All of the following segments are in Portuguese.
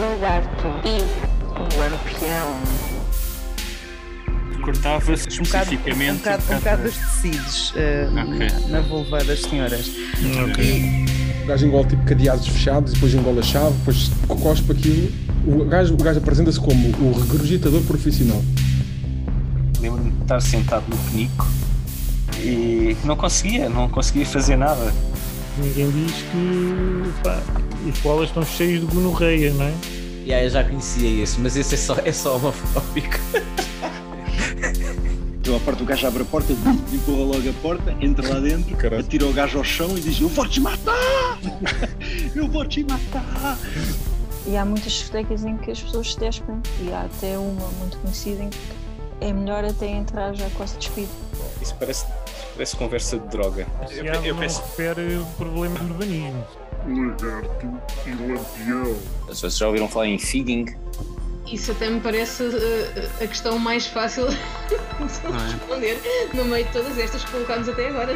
lagarto e o lampião. Cortava-se Um bocado, um especificamente. bocado, um bocado dos tecidos eh, Ok. na, na vulva das senhoras. O gajo engole tipo cadeados fechados, depois engole a chave, depois cospe aquilo. O gajo, o gajo apresenta-se como o regurgitador profissional. Lembro-me de estar sentado no penico e não conseguia, não conseguia fazer nada. Ninguém diz que pá, os koalas estão cheios de gonorreia, não é? Yeah, eu já conhecia esse, mas esse é só, é só homofóbico. Eu à porta, o gajo abre a porta, empurra logo a porta, entra lá dentro, Caralho. atira o gajo ao chão e diz: Eu vou te matar! Eu vou te matar! E há muitas discotecas em que as pessoas se despem. E há até uma muito conhecida em que é melhor até entrar já quase despido. Isso parece, parece conversa de droga. Se há, não refere problema de urbanismo. Vocês já ouviram falar em feeding? Isso até me parece uh, a questão mais fácil de responder no meio de todas estas que colocámos até agora.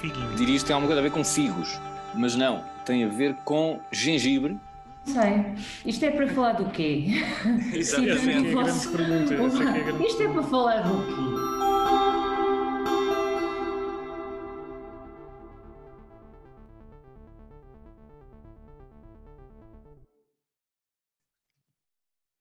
Figuinho. Diria isto tem alguma coisa a ver com figos, mas não, tem a ver com gengibre. Sei. Isto é para falar do quê? Exatamente. Essa é a grande pergunta. É é Isto é para falar do quê?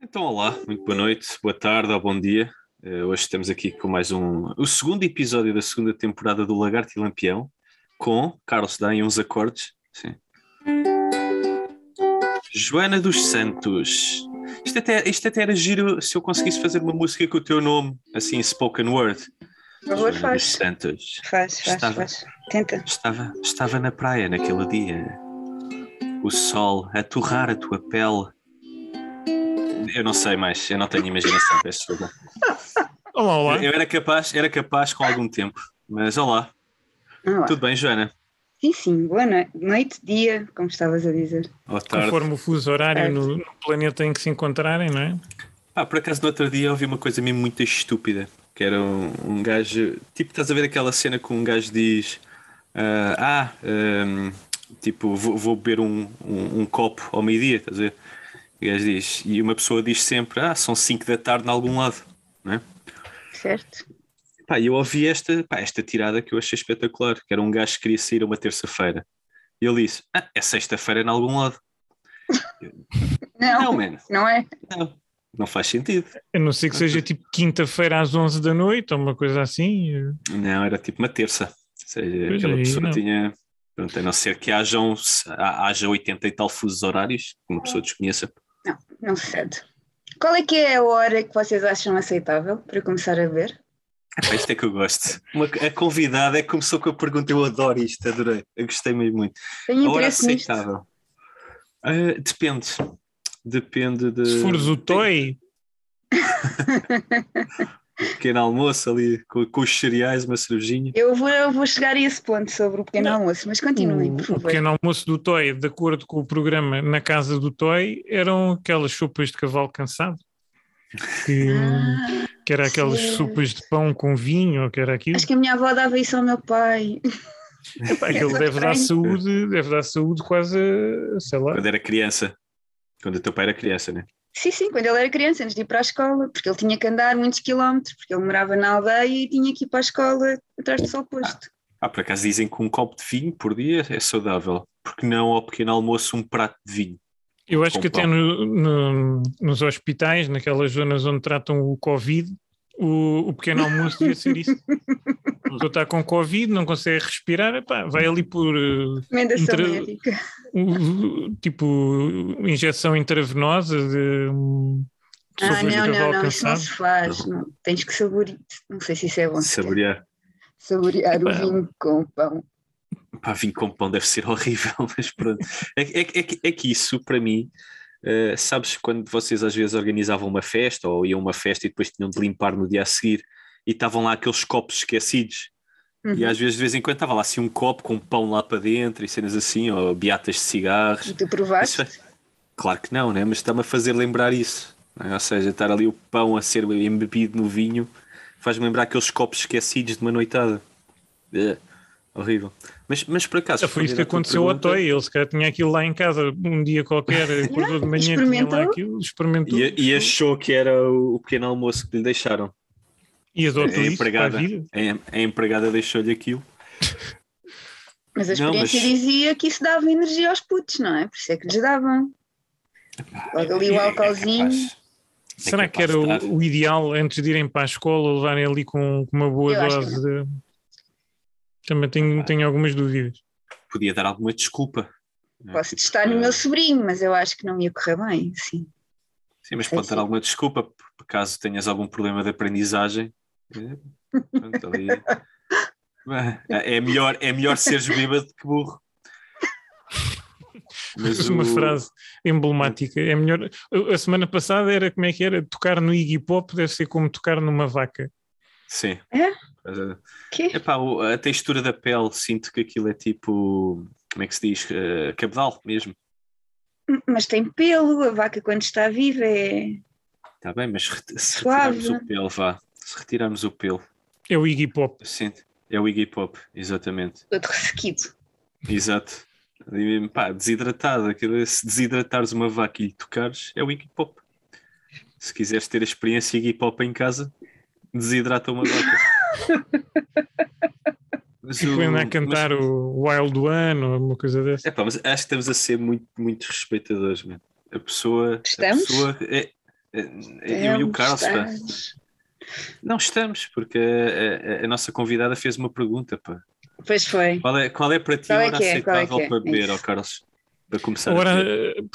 Então, olá, muito boa noite, boa tarde ou bom dia. Eh, hoje estamos aqui com mais um, o segundo episódio da segunda temporada do Lagarto e Lampião, com Carlos dá em uns acordes. Sim. Joana dos Santos. Isto até, isto até era giro se eu conseguisse fazer uma música com o teu nome, assim, spoken word. Por favor, Joana dos faz. Santos. Faz, faz, Estava- faz. Tenta. Estava, estava na praia naquele dia. O sol a torrar a tua pele. Eu não sei mais, eu não tenho imaginação, peço desculpa. Olá, olá. Eu era capaz, era capaz com algum tempo. Mas olá, Ah, lá. tudo bem, Joana? Sim, sim. Boa noite, noite, dia, como estavas a dizer. Boa tarde. Conforme o fuso horário no, no planeta em que se encontrarem, não é? Ah, por acaso no outro dia eu ouvi uma coisa mesmo muito estúpida. Que era um, um gajo. Tipo, estás a ver aquela cena que um gajo diz: ah, ah, hum, tipo, vou, vou beber um, um, um copo ao meio-dia, estás a ver? E o gajo diz, e uma pessoa diz sempre: ah, são 5 da tarde em algum lado, não é? Certo? Pá, e eu ouvi esta, pá, esta tirada que eu achei espetacular, que era um gajo que queria sair a uma terça-feira. E ele disse: Ah, é sexta-feira em algum lado. Não, Não, man, não é? não, não faz sentido. A não ser que seja tipo quinta-feira às 11 da noite ou uma coisa assim. Não, era tipo uma terça. Ou seja, Pois aquela aí, pessoa não. tinha. Pronto, a não ser que hajam, haja 80 e tal fusos horários, que uma pessoa desconheça. Não, sucede. Qual é que é a hora que vocês acham aceitável para começar a ver? Epá, isto é que eu gosto. Uma, a convidada é que começou com a pergunta, eu adoro isto, adorei. Eu gostei mesmo muito. Tenho A hora aceitável. Ah, depende. Depende de. Se fores o Toy, pequeno almoço ali com, com os cereais, uma cervejinha. Eu vou, eu vou chegar a esse ponto sobre o pequeno almoço, mas continuem, o, por o favor. pequeno almoço do Toy, de acordo com o programa Na Casa do Toy, eram aquelas sopas de cavalo cansado. Que, Ah, que era aquelas sim. sopas de pão com vinho, ou que era aquilo. acho que a minha avó dava isso ao meu pai. Epá, aquilo Essa deve dar saúde, deve dar saúde quase, a, sei lá. Quando era criança. Quando o teu pai era criança, né? Sim, sim, quando ele era criança, antes de ir para a escola, porque ele tinha que andar muitos quilómetros, porque ele morava na aldeia e tinha que ir para a escola atrás do sol posto. Ah, por acaso dizem que um copo de vinho por dia é saudável. Porque não ao pequeno almoço um prato de vinho? Eu acho Com que até pão. no- no- nos hospitais, naquelas zonas onde tratam o Covid, o, o pequeno almoço devia ser isso. A pessoa está com Covid, não consegue respirar, epá, vai ali por eh, Recomendação Intra- médica. o- tipo injeção intravenosa de, de Ah, não, não, não, isso não se faz. Não. Tens que saborear. Não sei se isso é bom. Saborear. Saborear o Epá. vinho com o pão. Pá, vinho com pão deve ser horrível, mas pronto. É, é, é, que- é que isso, para mim, eh, sabes quando vocês às vezes organizavam uma festa ou iam uma festa e depois tinham de limpar no dia a seguir e estavam lá aqueles copos esquecidos. E Uhum. às vezes, de vez em quando, estava lá assim um copo com pão lá para dentro e cenas assim, ou beatas de cigarros. E tu provaste? Isso é- Claro que não, né? mas está-me a fazer lembrar isso. não é? Ou seja, estar ali o pão a ser embebido no vinho faz-me lembrar aqueles copos esquecidos de uma noitada. Eh, horrível. Mas, mas por acaso. Foi isso que aconteceu ao pergunta, Toy. Ele se calhar tinha aquilo lá em casa um dia qualquer, acordou de manhã, tinha lá experimentou. aquilo, experimentou E, e achou que era o, pequeno almoço que lhe deixaram. e adotou a isso para a empregada, vida. a, a empregada deixou-lhe aquilo. Mas a Não, experiência mas- dizia que isso dava energia aos putos, não é? Por isso é que lhes davam. Logo ali o É- é álcoolzinho. capaz. Será É que era o, o ideal antes de irem para a escola levarem ali com, com uma boa Eu dose de. Também tenho, tenho algumas dúvidas. Podia dar alguma desculpa. é? Posso Tipo, testar no eh, meu sobrinho, mas eu acho que não ia correr bem, sim. Sim, mas pode dar alguma desculpa por caso tenhas algum problema de aprendizagem. É, pronto, ali- É é melhor, é melhor seres bêbado que burro. Mas uma o- frase emblemática. É melhor. A semana passada era como é que era? Tocar no Iggy Pop deve ser como tocar numa vaca. Sim. É? Mas, eh, Que? epá, a textura da pele, sinto que aquilo é tipo. Como é que se diz? Eh, cabedal mesmo. Mas tem pelo, a vaca quando está viva é. Está bem, mas re- se Suave. retirarmos o pelo, vá. Se retirarmos o pelo, É o Iggy Pop. sim, é o Iggy Pop, exatamente. todo ressequido. Exato. E, pá, desidratado. Aquilo, se desidratares uma vaca e lhe tocares, é o Iggy Pop. Se quiseres ter a experiência Iggy Pop em casa, desidrata uma vaca. Mas Tipo, o- ainda a cantar o Wild One ou uma coisa dessa. Epá, mas acho que estamos a ser muito, muito respeitadores, mano. A pessoa. Estamos? A pessoa é, é- eu e o Carlos, pá. Não estamos, porque a, a- a nossa convidada fez uma pergunta, pá. Pois foi. Qual é, qual é para ti Qual a é hora que é? Qual é aceitável que é? para beber, ó Carlos? Para começar a Agora, beber.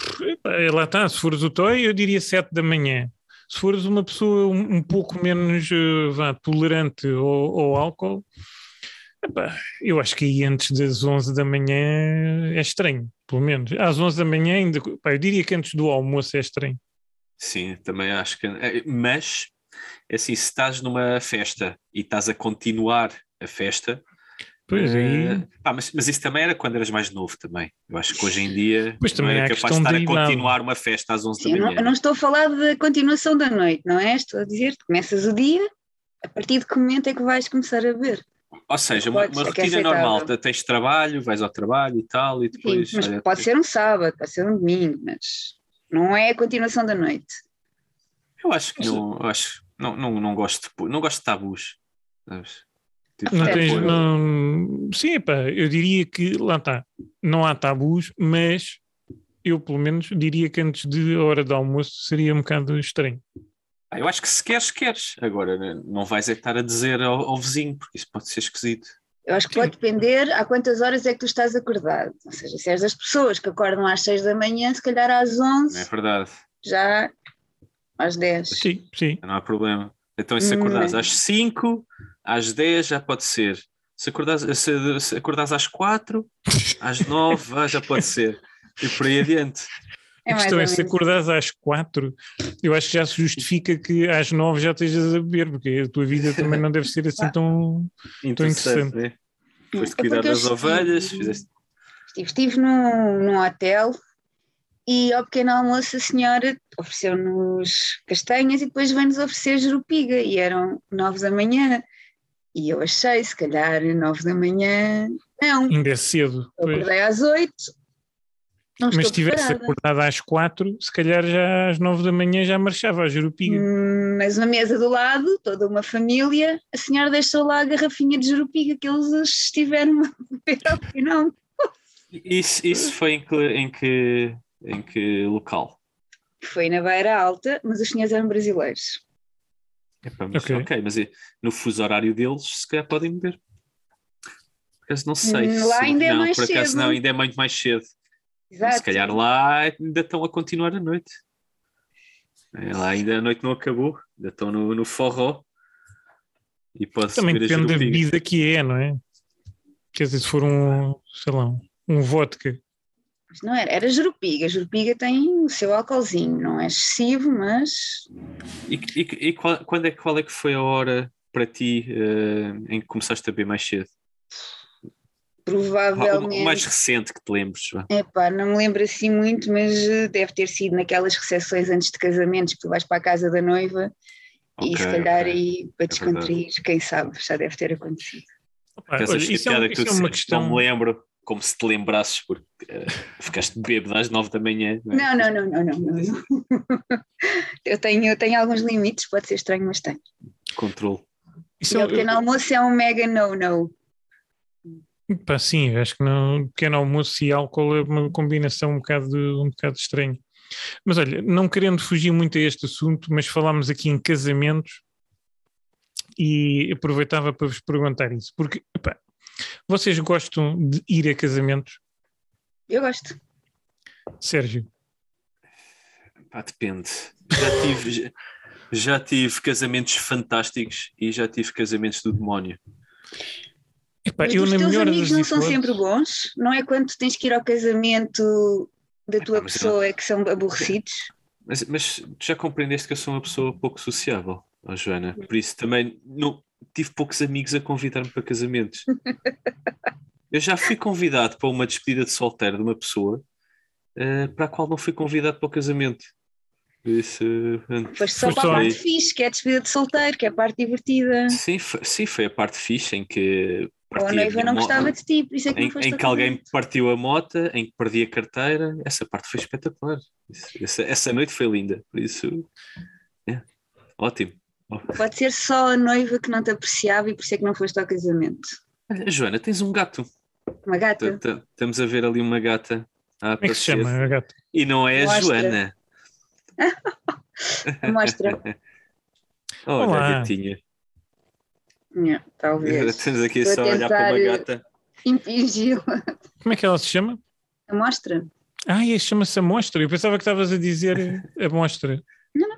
eh, lá está, se fores o Toy, eu diria 7 da manhã. Se fores uma pessoa um, um pouco menos eh, vá, tolerante ao, ao álcool, epá, eu acho que aí antes das 11 da manhã é estranho, pelo menos. Às 11 da manhã, ainda, pá, eu diria que antes do almoço é estranho. Sim, também acho que. é, Mas, é assim, se estás numa festa e estás a continuar a festa. Pois aí. pá, mas, mas isso também era quando eras mais novo também. Eu acho que hoje em dia Pois também era a capaz de estar a continuar uma festa às 11 Sim, da eu, não, manhã. eu não estou a falar da continuação da noite, não é? Estou a dizer, tu começas o dia, a partir de que momento é que vais começar a beber? Ou seja, uma, uma é que é rotina normal, tens trabalho, vais ao trabalho e tal, e Sim, depois. mas olha, pode ser um sábado, pode ser um domingo, mas não é a continuação da noite. Eu acho que não, eu acho, não, não, não gosto de, não gosto de tabus. sabes? Tipo, Não É, tens, não... Sim, pá, eu diria que lá está, não há tabus, mas eu pelo menos diria que antes de hora de almoço seria um bocado estranho. Ah, Eu acho que se queres, queres. Agora, não vais é estar a dizer ao, ao vizinho, porque isso pode ser esquisito. Eu acho que pode depender a quantas horas é que tu estás acordado. Ou seja, se és das pessoas que acordam às 6 da manhã, se calhar às 11, Não é verdade? já às 10. Sim, sim. Não há problema. Então, se Hum, acordares é. às 5, às 10 já pode ser. Se acordares, se, se acordares às 4, às 9 ah, já pode ser. E por aí adiante. É a questão é se acordares às quatro, eu acho que já se justifica que às nove já estejas a beber, porque a tua vida também não deve ser assim tão. interessante. né? Foste É cuidar das estive- ovelhas, fizeste. Estive, estive num, num hotel e ao pequeno almoço a senhora ofereceu-nos castanhas e depois veio-nos oferecer jerupiga e eram nove da manhã. E eu achei, se calhar, nove da manhã, não. Ainda é cedo. Eu pois. acordei às oito, não Mas se tivesse acordado às quatro, se calhar já às nove da manhã já marchava a jerupiga. Hum, Mas na mesa do lado, toda uma família, a senhora deixou lá a garrafinha de jerupiga que eles estiveram a beber ao final. Isso, isso foi em que, em, que, em que local? Foi na Beira Alta, mas os senhores eram brasileiros. Epá, mas, Ok. ok, mas é- no fuso horário deles, se calhar podem beber. Por acaso não sei. Hum, lá se- ainda é não, mais por acaso cedo. não, ainda é muito mais cedo. Exato. Se calhar lá ainda estão a continuar a noite. É, Lá ainda a noite não acabou, ainda estão no, no forró. E pode Também depende da bebida que é, não é? Quer dizer, se for um, sei lá, um vodka. Mas não era, era jerupiga. Jerupiga tem o seu álcoolzinho, não é excessivo, mas E, e- e qual, quando é, qual é que foi a hora para ti eh, em que começaste a beber mais cedo? O provavelmente. mais recente que te lembres. Epá, não me lembro assim muito, mas eh, deve ter sido naquelas recepções antes de casamentos que tu vais para a casa da noiva e Ok, se calhar ok. aí para É verdade. descontrair, quem sabe, já deve ter acontecido. Opa, olha, isso é, um- que isso é uma disseste, Não questão. me lembro, como se te lembrasses, porque eh, ficaste bêbado às nove da manhã. não é? Não, não, não, não, não, não. Eu tenho, eu tenho alguns limites, pode ser estranho, mas tenho. Controle. Isso E é, o pequeno almoço é um mega no-no. pá, sim, eu acho que no pequeno almoço e álcool é uma combinação um bocado, um bocado estranha. Mas olha, não querendo fugir muito a este assunto, mas falámos aqui em casamentos e aproveitava para vos perguntar isso, porque epá, vocês gostam de ir a casamentos? Eu gosto. Sérgio? Pá, depende. Já tive, já, já tive casamentos fantásticos e já tive casamentos do demónio. Epá, Mas eu os na teus melhor amigos das não são sempre bons? Não é quando tu tens que ir ao casamento da tua pessoa é que são aborrecidos? Mas, mas tu já compreendeste que eu sou uma pessoa pouco sociável, ó Joana. Por isso também não, tive poucos amigos a convidar-me para casamentos. Eu já fui convidado para uma despedida de solteiro de uma pessoa eh, para a qual não fui convidado para o casamento. Isso, Foste só para a parte fixe, que é a despedida de solteiro, que é a parte divertida. sim, foi, sim, foi a parte fixe em que Ou a noiva não gostava de ti, por isso é que em, não em que alguém partiu a mota, em que perdi a carteira, essa parte foi espetacular. Isso- essa, essa noite foi linda, por isso, é, ótimo. Pode ser só a noiva que não te apreciava e por isso é que não foste ao casamento. Olha, Joana, tens um gato. Uma gata. Estamos a ver ali uma gata Como é que se chama a gata? E não é a. Joana. Mostra. Olha, Olá. a gatinha. Yeah, talvez. Estamos aqui Estou só a olhar para uma tentar, eh, gata. Impingi-la. Como é que ela se chama? A mostra. Ah, e chama-se Amostra. Eu pensava que estavas a dizer Amostra.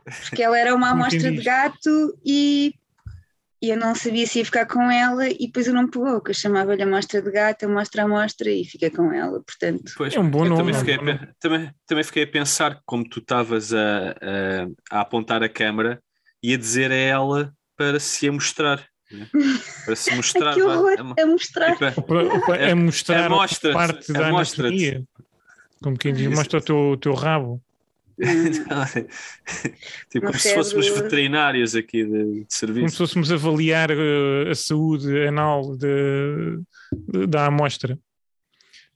Porque ela era uma amostra de gato e, e eu não sabia se ia ficar com ela e depois eu não pegou, que eu chamava-lhe amostra de gato, amostra, amostra e fiquei com ela, portanto. Pois, É um bom nome, Também é fiquei, a, pe- também, também fiquei a pensar como tu estavas a, a, a apontar a câmara e a dizer a ela para se a mostrar. né? Para se mostrar. que horror a mo- a mostrar. Para, para- a mostrar Amostra-te, parte da amostra-te. anatomia. Como quem diz, mostra o teu, o teu rabo. tipo, Meu como se fôssemos veterinários aqui de, de Como se serviço. fôssemos avaliar eh, a saúde anal de, de- da amostra.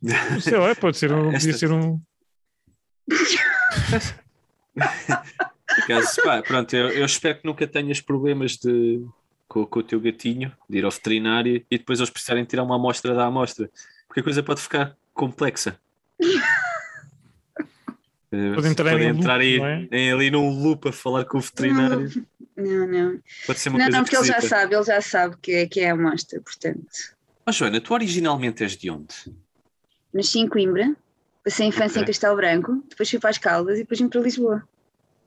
Sei lá, pode ser um, podia Esta- ser um. Por acaso, pá, pronto, eu, eu espero que nunca tenhas problemas de, com, com o teu gatinho, de ir ao veterinário e depois eles precisarem tirar uma amostra da amostra, porque a coisa pode ficar complexa. Eh, Pode entrar em podem um loop, entrar aí, não é? em- ali num loop a falar com o veterinário. Não, não. Pode ser uma Não, coisa não, porque ele já sabe, ele já sabe que é, que é a amostra, portanto. Oh, Joana, tu originalmente és de onde? Nasci em Coimbra, passei a infância Ok. em Castelo Branco, depois fui para as Caldas e depois vim para Lisboa.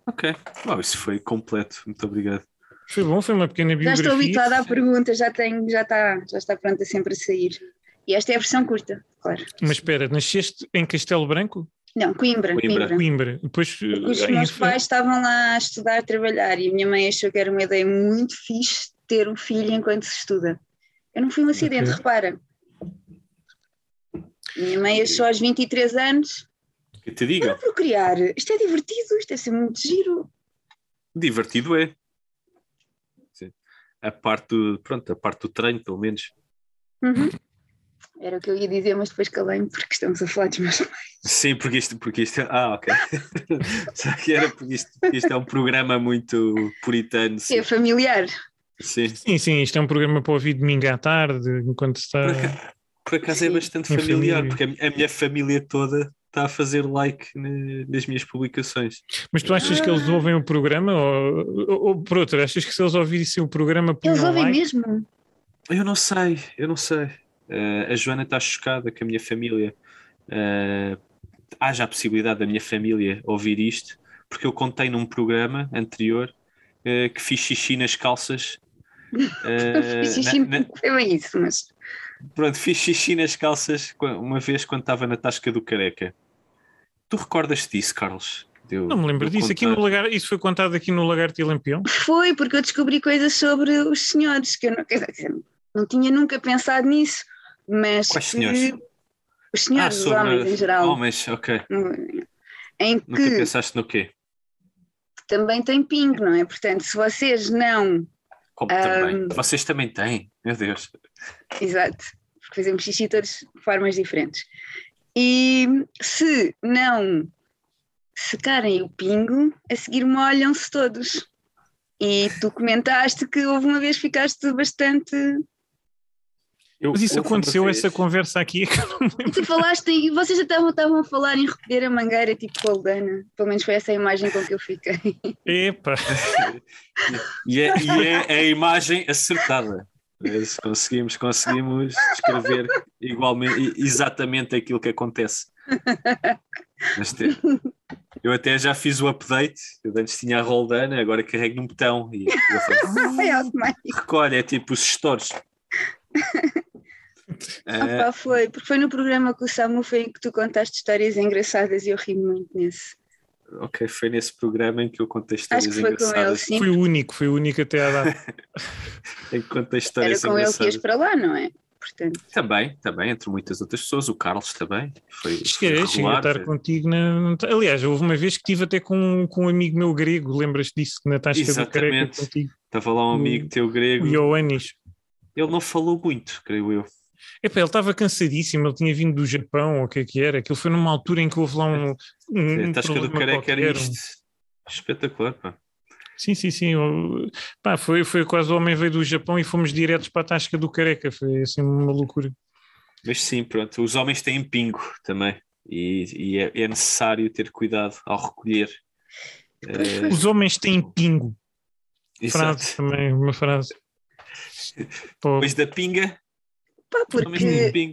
Ok, Uau, isso foi completo, muito obrigado. Foi bom, foi uma pequena Já biografia. estou habituada à pergunta, já tenho, já está, já está pronta sempre a sair. E esta é a versão curta, claro. Mas espera, nasceste em Castelo Branco? Não, Coimbra, Coimbra. Coimbra. Coimbra. Depois, os eh, meus pais estavam lá a estudar, a trabalhar e a minha mãe achou que era uma ideia muito fixe ter um filho enquanto se estuda. Eu não fui um acidente, Ok. repara. Minha mãe achou aos 23 anos, Que te diga, para procriar, isto é divertido, isto é ser muito giro. divertido é. Sim. A parte do, pronto, a parte do treino, pelo menos. Uhum. Era o que eu ia dizer, mas depois calei-me porque estamos a falar dos meus pais. Sim, porque isto, porque isto é. Ah, ok. Só que era porque isto, isto é um programa muito puritano. Sim. É familiar. sim. Sim, sim, isto é um programa para ouvir domingo à tarde, enquanto se está. Por, aca- por acaso é Sim. bastante Em familiar, família. porque a, a minha família toda está a fazer like ne- nas minhas publicações. Mas tu achas que eles Ah. ouvem o programa? Ou, ou, ou por outro, achas que se eles ouvirem o programa, Eles ouvem like? mesmo. Eu não sei, eu não sei. Eh, a Joana está chocada que a minha família. eh, haja a possibilidade da minha família ouvir isto, porque eu contei num programa anterior eh, que fiz xixi nas calças. eh, Fiz xixi, na- na- foi bem isso, mas Pronto, fiz xixi nas calças uma vez quando estava na Tasca do Careca. Tu recordas-te disso, Carlos? Não me lembro disso. Aqui no lagar, isso foi contado aqui no Lagarto e Lampião? foi porque eu descobri coisas sobre os senhores que eu não, dizer, não tinha nunca pensado nisso, mas Quais que- senhores? os senhores, os sobre homens em geral, Homens, ok. em Nunca que pensaste no quê? também tem pingo, não é? Portanto, se vocês não Como também? Ahm. Vocês também têm, meu Deus. Exato, porque fazemos xixi todos de formas diferentes. E se não secarem o pingo, a seguir molham-se todos. E tu comentaste que houve uma vez que ficaste bastante. Mas isso aconteceu, essa conversa aqui. é que eu não me tu falaste, e vocês já estavam, a falar em recolher a mangueira tipo Goldana. Pelo menos foi essa a imagem com que eu fiquei. Epa! E é, e é a imagem acertada. É, se Conseguimos, conseguimos descrever igualmente, exatamente aquilo que acontece. Mas te- eu até já fiz o update. Eu antes tinha a Roldana, agora carrego num botão e eu faço, automático. recolhe, é tipo os gestores. É, Opa, foi, porque foi no programa com o Samu foi em que tu contaste histórias engraçadas e eu ri muito nesse. ok, foi nesse programa em que eu contei Acho histórias que foi com ele, engraçadas. sim. Foi o único, foi o único até à data. Em que contei Era histórias com ele que ias engraçadas. para lá, não é? Portanto, Também, também, entre muitas outras pessoas. O Carlos também. Foi, foi Cheguei, cheguei a regular. estar contigo na. Aliás, houve uma vez que estive até com, com um amigo meu grego, lembras-te disso, na Tasca do Careca contigo, Estava lá um amigo teu grego. o Ioannis. Ele não falou muito, creio eu. Epá, ele estava cansadíssimo, ele tinha vindo do Japão, ou o que é que era? Aquilo foi numa altura em que houve lá um. um, a um Tasca do Careca era isto. Espetacular, pá. Sim, sim, sim. Pá, foi, foi quase o homem veio do Japão e fomos diretos para a Tasca do Careca. Foi assim uma loucura. Mas sim, pronto. Os homens têm pingo também. E, e é, é necessário ter cuidado ao recolher. Eh, Os homens têm pingo. exato. Frase também, uma frase. Depois da pinga, pá, porque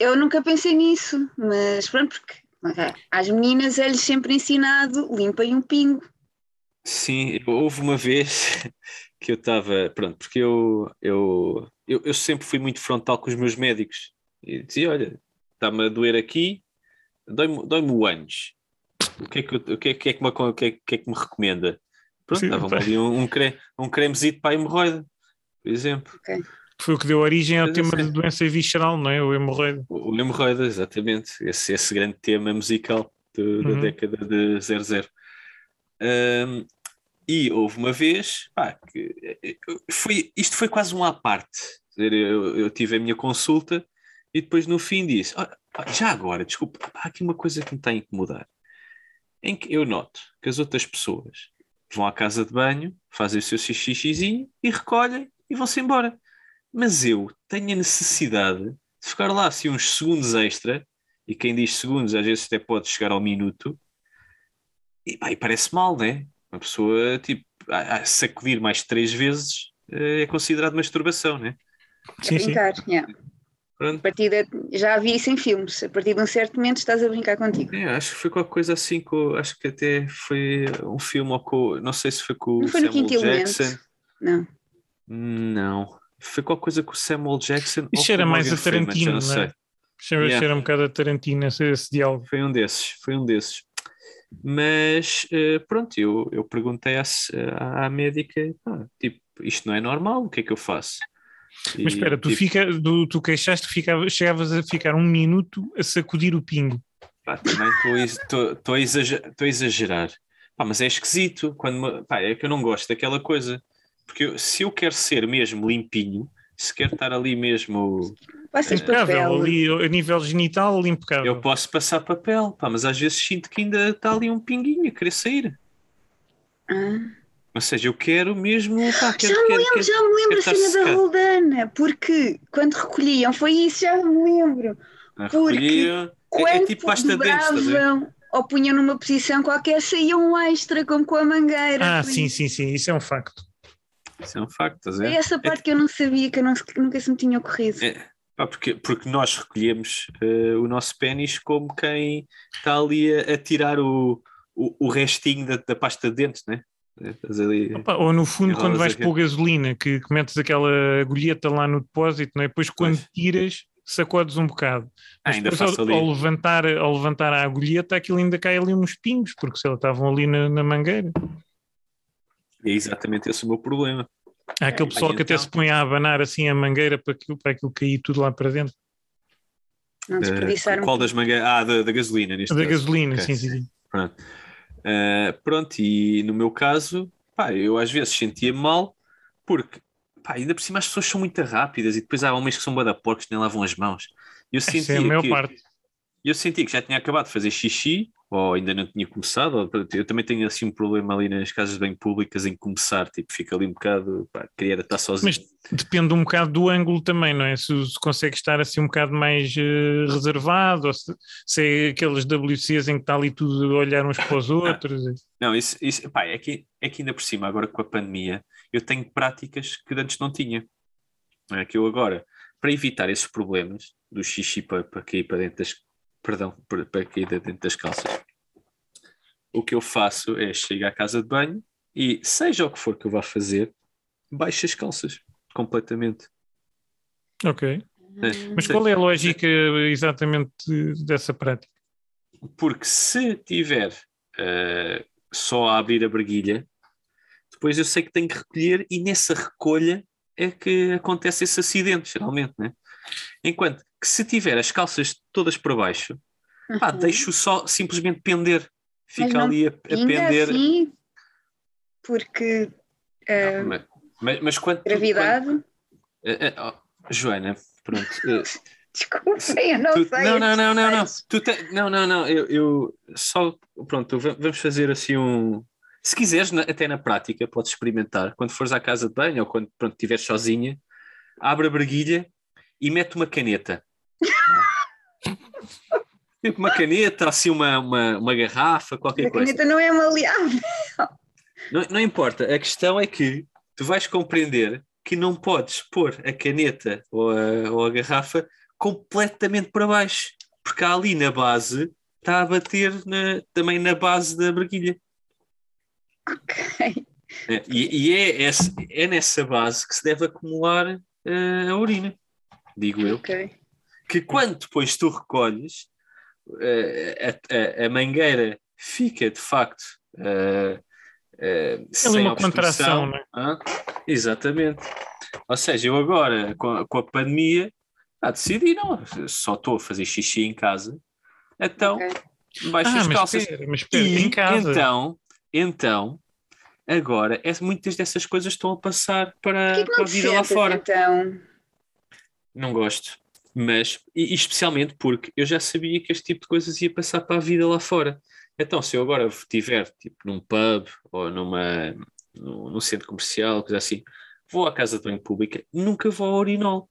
eu nunca pensei nisso, mas pronto, porque ok, às meninas é-lhes sempre ensinado, limpem um pingo. Sim, houve uma vez que eu estava, pronto, porque eu, eu, eu, eu sempre fui muito frontal com os meus médicos. E dizia, olha, está-me a doer aqui, dói-me dói o ânus. O que é que, o que, é, que, é que, me, acon- o que, é, que é que me recomenda? Pronto, pá. ali um, um, creme, um cremezito para a hemorroida, por exemplo. Foi o que deu origem ao tema da doença visceral, não é? O hemorroide. O, o hemorroida, exatamente. Esse, esse grande tema musical do- da Uhum. década de 00. Ahm, e houve uma vez, pá, que eh, foi, isto foi quase um à parte. Dizer, Eu, eu tive a minha consulta e depois no fim disse: "Ah, pá, já agora, desculpa, há aqui uma coisa que me está a incomodar. Em que eu noto que as outras pessoas vão à casa de banho, fazem o seu xixizinho e recolhem e vão-se embora. Mas eu tenho a necessidade de ficar lá assim uns segundos extra, e quem diz segundos às vezes até pode chegar ao minuto, e, pá, e parece mal, né? Uma pessoa tipo, a, a sacudir mais três vezes eh, é considerado masturbação, né? Sim, a sim. brincar, yeah. Pronto. A partir de- já vi isso em filmes, a partir de um certo momento estás a brincar contigo. É, acho que foi qualquer coisa assim, com, acho que até foi um filme, ou com, não sei se foi com Não o foi no Samuel Quinto Elemento? Jackson. Não. Não. Foi qualquer coisa com o Samuel Jackson. Isso o mais Morgan a Tarantino, não é? sei. Cheira, Yeah. cheira um bocado a Tarantino esse, esse diálogo. Foi um desses, foi um desses. Mas eh, pronto, eu, eu perguntei à, à, à médica, pá, tipo, isto não é normal, o que é que eu faço? Mas E, espera, tu, tipo, fica, tu, tu queixaste que ficava, chegavas a ficar um minuto a sacudir o pingo. pá, também estou a estou exagerar. Pá, mas é esquisito, quando me- pá, é que eu não gosto daquela coisa. Porque eu- se eu quero ser mesmo limpinho, se quero estar ali mesmo, Passas Impecável, papel. ali a nível genital, impecável. eu posso passar papel, pá, mas às vezes sinto que ainda está ali um pinguinho a querer sair. Ah. Ou seja, eu quero mesmo. Pá, quero, Já me lembro, quero- já me lembro a cena da secado. Roldana, porque quando recolhiam, foi isso, já me lembro. Ah, Porque recolhia- é, é Quando tipo pasta dobravam ou punham numa posição qualquer, saía um extra, como com a mangueira. Ah, sim, sim, sim, isso é um facto. Isso é um facto, estás a ver? essa parte que eu não sabia, que eu não- nunca se me tinha ocorrido. É, pá, porque, porque nós recolhemos eh, o nosso pênis como quem está ali a, a tirar o, o, o restinho da, da pasta de dentes, né? Estás ali. Opa, ou no fundo, quando vais aqui. pôr gasolina, que, que metes aquela agulheta lá no depósito, não é? depois quando tiras, sacodes um bocado. Ah, Mas ainda depois, ao, ao levantar, ao levantar a agulheta, aquilo ainda cai ali uns pingos, porque se elas estavam ali na, na mangueira. É exatamente esse o meu problema. Há aquele pessoal que até então? se põe a abanar assim a mangueira para aquilo, para aquilo cair tudo lá para dentro. Não desperdiçar um qual das mangueiras? Ah, da, da gasolina, neste Da caso. gasolina, Ok. sim, sim, sim. Pronto. Eh, pronto, e no meu caso, pá, eu às vezes sentia mal porque pá, ainda por cima as pessoas são muito rápidas e depois há homens que são bada porcos que nem lavam as mãos. Eu Essa senti é a maior que, parte. Eu senti que já tinha acabado de fazer xixi, ou ainda não tinha começado. ou, eu também tenho assim um problema ali nas casas bem públicas em começar, tipo, fica ali um bocado, pá, queria estar sozinho. Mas depende um bocado do ângulo também, não é? Se, se consegue estar assim um bocado mais eh, reservado, ou se, se é aqueles WCs em que está ali tudo a olhar uns para os outros. Não, isso, isso pá, é, que, é que ainda por cima, agora com a pandemia, eu tenho práticas que antes não tinha. Não é que eu agora, para evitar esses problemas do xixi para, para cair para dentro das. Perdão, para, cair dentro das calças, o que eu faço é chegar à casa de banho e, seja o que for que eu vá fazer, baixo as calças completamente. Ok. É. Mas qual é a lógica exatamente dessa prática? Porque se tiver eh, só a abrir a barguilha, depois eu sei que tenho que recolher e nessa recolha é que acontece esse acidente, geralmente, né? Enquanto que se tiver as calças todas para baixo, pá, Uhum. deixo só simplesmente pender. Fica não ali a, a pender. assim, porque eh, Mas, mas, mas quando. gravidade. quando- eh, eh, oh, Joana, pronto. Desculpem, eu não tu- sei. não, não, não, não, não. Tu te- não, não, não. Eu, eu só. Pronto, va- vamos fazer assim um. Se quiseres, na- até na prática, podes experimentar. Quando fores à casa de banho ou quando pronto, estiveres sozinha, abre a barguilha e mete uma caneta. tipo uma caneta, assim uma, uma, uma garrafa, qualquer A coisa. caneta não é maleável. Não, não importa, a questão é que tu vais compreender que não podes pôr a caneta ou a, ou a garrafa completamente para baixo, porque ali na base está a bater na- também na base da barquilha. Ok. É, e e é, esse- é nessa base que se deve acumular eh, a urina, digo eu. Ok. Que quando depois tu recolhes, eh, a, a- a mangueira fica de facto eh, eh, sem uma contração, não é? Hã? Exatamente. Ou seja, eu agora, com a, com a pandemia, ah, decidi, não, só estou a fazer xixi em casa, então ok. baixo Ah, as mas calças. espera, mas espera, E em casa. então, então, agora, é, muitas dessas coisas estão a passar para, para a vida lá fora. então? Não gosto. Mas, e, e especialmente porque eu já sabia que este tipo de coisas ia passar para a vida lá fora. Então, se eu agora estiver tipo, num pub ou numa, num, num centro comercial, coisa assim, vou à casa de banho pública, nunca vou ao urinol.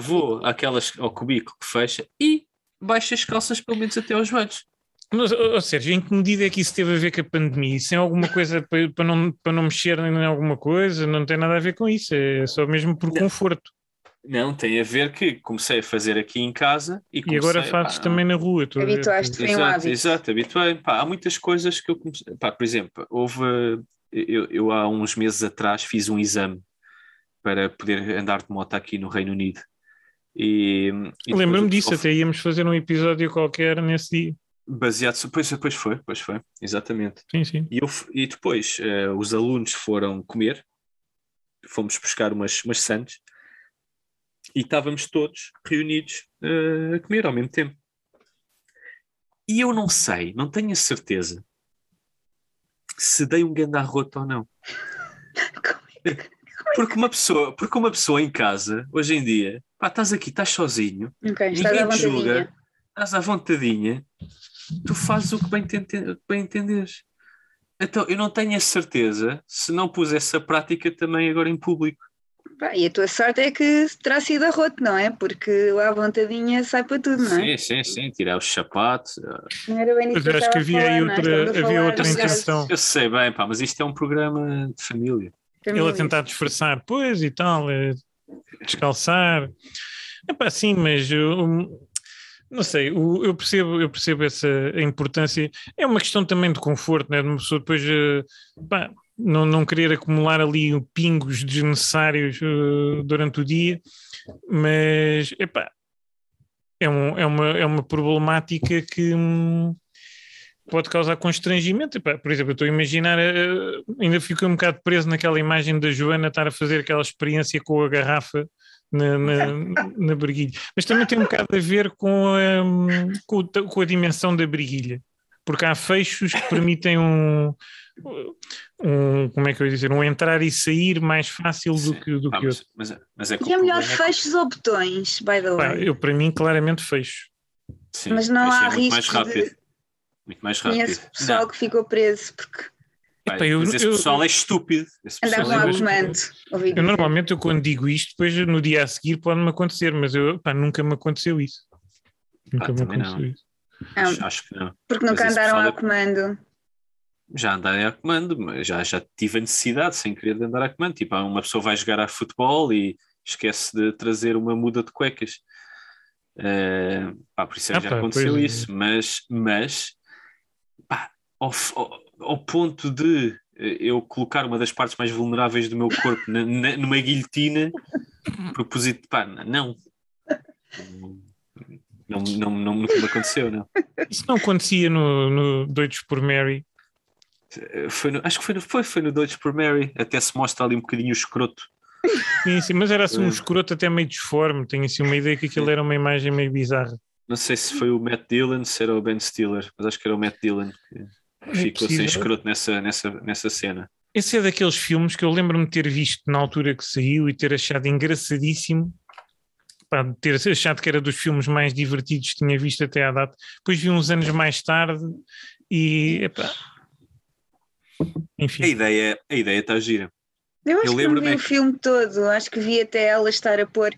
Vou àquelas, ao cubículo que fecha e baixo as calças pelo menos até aos joelhos. Mas, ó, Sérgio, em que medida é que isso teve a ver com a pandemia? Isso é alguma coisa para, para, não, para não mexer em alguma coisa? Não tem nada a ver com isso, é só mesmo por conforto. Não, tem a ver que comecei a fazer aqui em casa e, E agora comecei, fazes pá, também na rua. estou a ver. Habituaste foi um Exato, hábito. exato, habituei. Pá, há muitas coisas que eu comecei. Pá, por exemplo, houve. Eu, eu há uns meses atrás fiz um exame para poder andar de moto aqui no Reino Unido. E, e Lembro-me disso, até íamos fazer um episódio qualquer nesse dia. Baseado. Pois, depois foi, depois foi, exatamente. Sim, sim. E, eu, e depois eh, os alunos foram comer, fomos buscar umas, umas sandes e estávamos todos reunidos eh, a comer ao mesmo tempo. E eu não sei, não tenho a certeza se dei um grande arroto ou não. Porque uma pessoa, porque uma pessoa em casa, hoje em dia, pá, estás aqui, estás sozinho, Ok, estás à ninguém te julga, estás à vontadinha, tu fazes o que bem, te bem entenderes. Então, eu não tenho a certeza se não pus essa prática também agora em público. E a tua sorte é que terá sido arroto, não é? Porque lá à vontadinha sai para tudo, não é? Sim, sim, sim, tirar os sapatos. ah. Não era bem Mas acho que havia a falar, é? outra- a havia outra intenção. Eu sei bem, pá, mas isto é um programa de família. Ele a tentar disfarçar, pois e tal, é, descalçar. É pá, sim, mas eu, não sei, eu percebo, eu percebo essa importância. É uma questão também de conforto, né? De uma pessoa depois eh, pá, não, não querer acumular ali pingos desnecessários eh, durante o dia, mas epá, é, um, é, uma, é uma problemática que. hum, pode causar constrangimento. Epá, por exemplo, eu estou a imaginar, eh, ainda fico um bocado preso naquela imagem da Joana estar a fazer aquela experiência com a garrafa na, na, na briguilha. Mas também tem um bocado a ver com a, com o ta- com a dimensão da briguilha. porque há fechos que permitem um, um como é que eu ia dizer, um entrar e sair mais fácil do que, do Pá, que mas, outro. mas, mas é que E o é melhor é que- fechos ou botões, by the way. eu, para mim, claramente fecho. Sim, Mas não há é muito mais risco rápido. de- Muito mais rápido. Conheço pessoal Não, que ficou preso porque eu- mas esse eu- pessoal é estúpido. Andava lá é comando. Eu normalmente, eu quando digo isto, depois no dia a seguir pode-me acontecer, mas eu, pá, nunca me aconteceu isso. Nunca me também não. aconteceu isso. Ah, Acho, acho que não. porque nunca mas andaram ao é- comando. Já andei a comando, mas já, já tive a necessidade sem querer de andar a comando. Tipo, uma pessoa vai jogar a futebol e esquece de trazer uma muda de cuecas. Eh, pá, por isso é Ah, já pá, aconteceu pois isso, mas, mas pá, ao, ao- ao ponto de eh, eu colocar uma das partes mais vulneráveis do meu corpo na- na- numa guilhotina, propósito, pá, não. Não, não, não, nunca me aconteceu, não. Isso não acontecia no, no Doidos por Mary. Eh, Foi no- acho que foi no, foi, foi no Deutsche por Mary, até se mostra ali um bocadinho o escroto. Sim, sim, mas era assim um É. escroto até meio disforme. Tenho assim uma ideia que aquilo era uma imagem meio bizarra. Não sei se foi o Matt Dillon, se era o Ben Stiller, mas acho que era o Matt Dillon que É ficou sem possível. escroto nessa, nessa, nessa cena. Esse é daqueles filmes que eu lembro-me de ter visto na altura que saiu e ter achado engraçadíssimo. Pá, de ter achado que era dos filmes mais divertidos que tinha visto até à data. Depois vi uns anos mais tarde e. Epá, enfim. A ideia a ideia está gira. Eu acho Eu que não lembro-me vi é o que- filme todo. Acho que vi até ela estar a pôr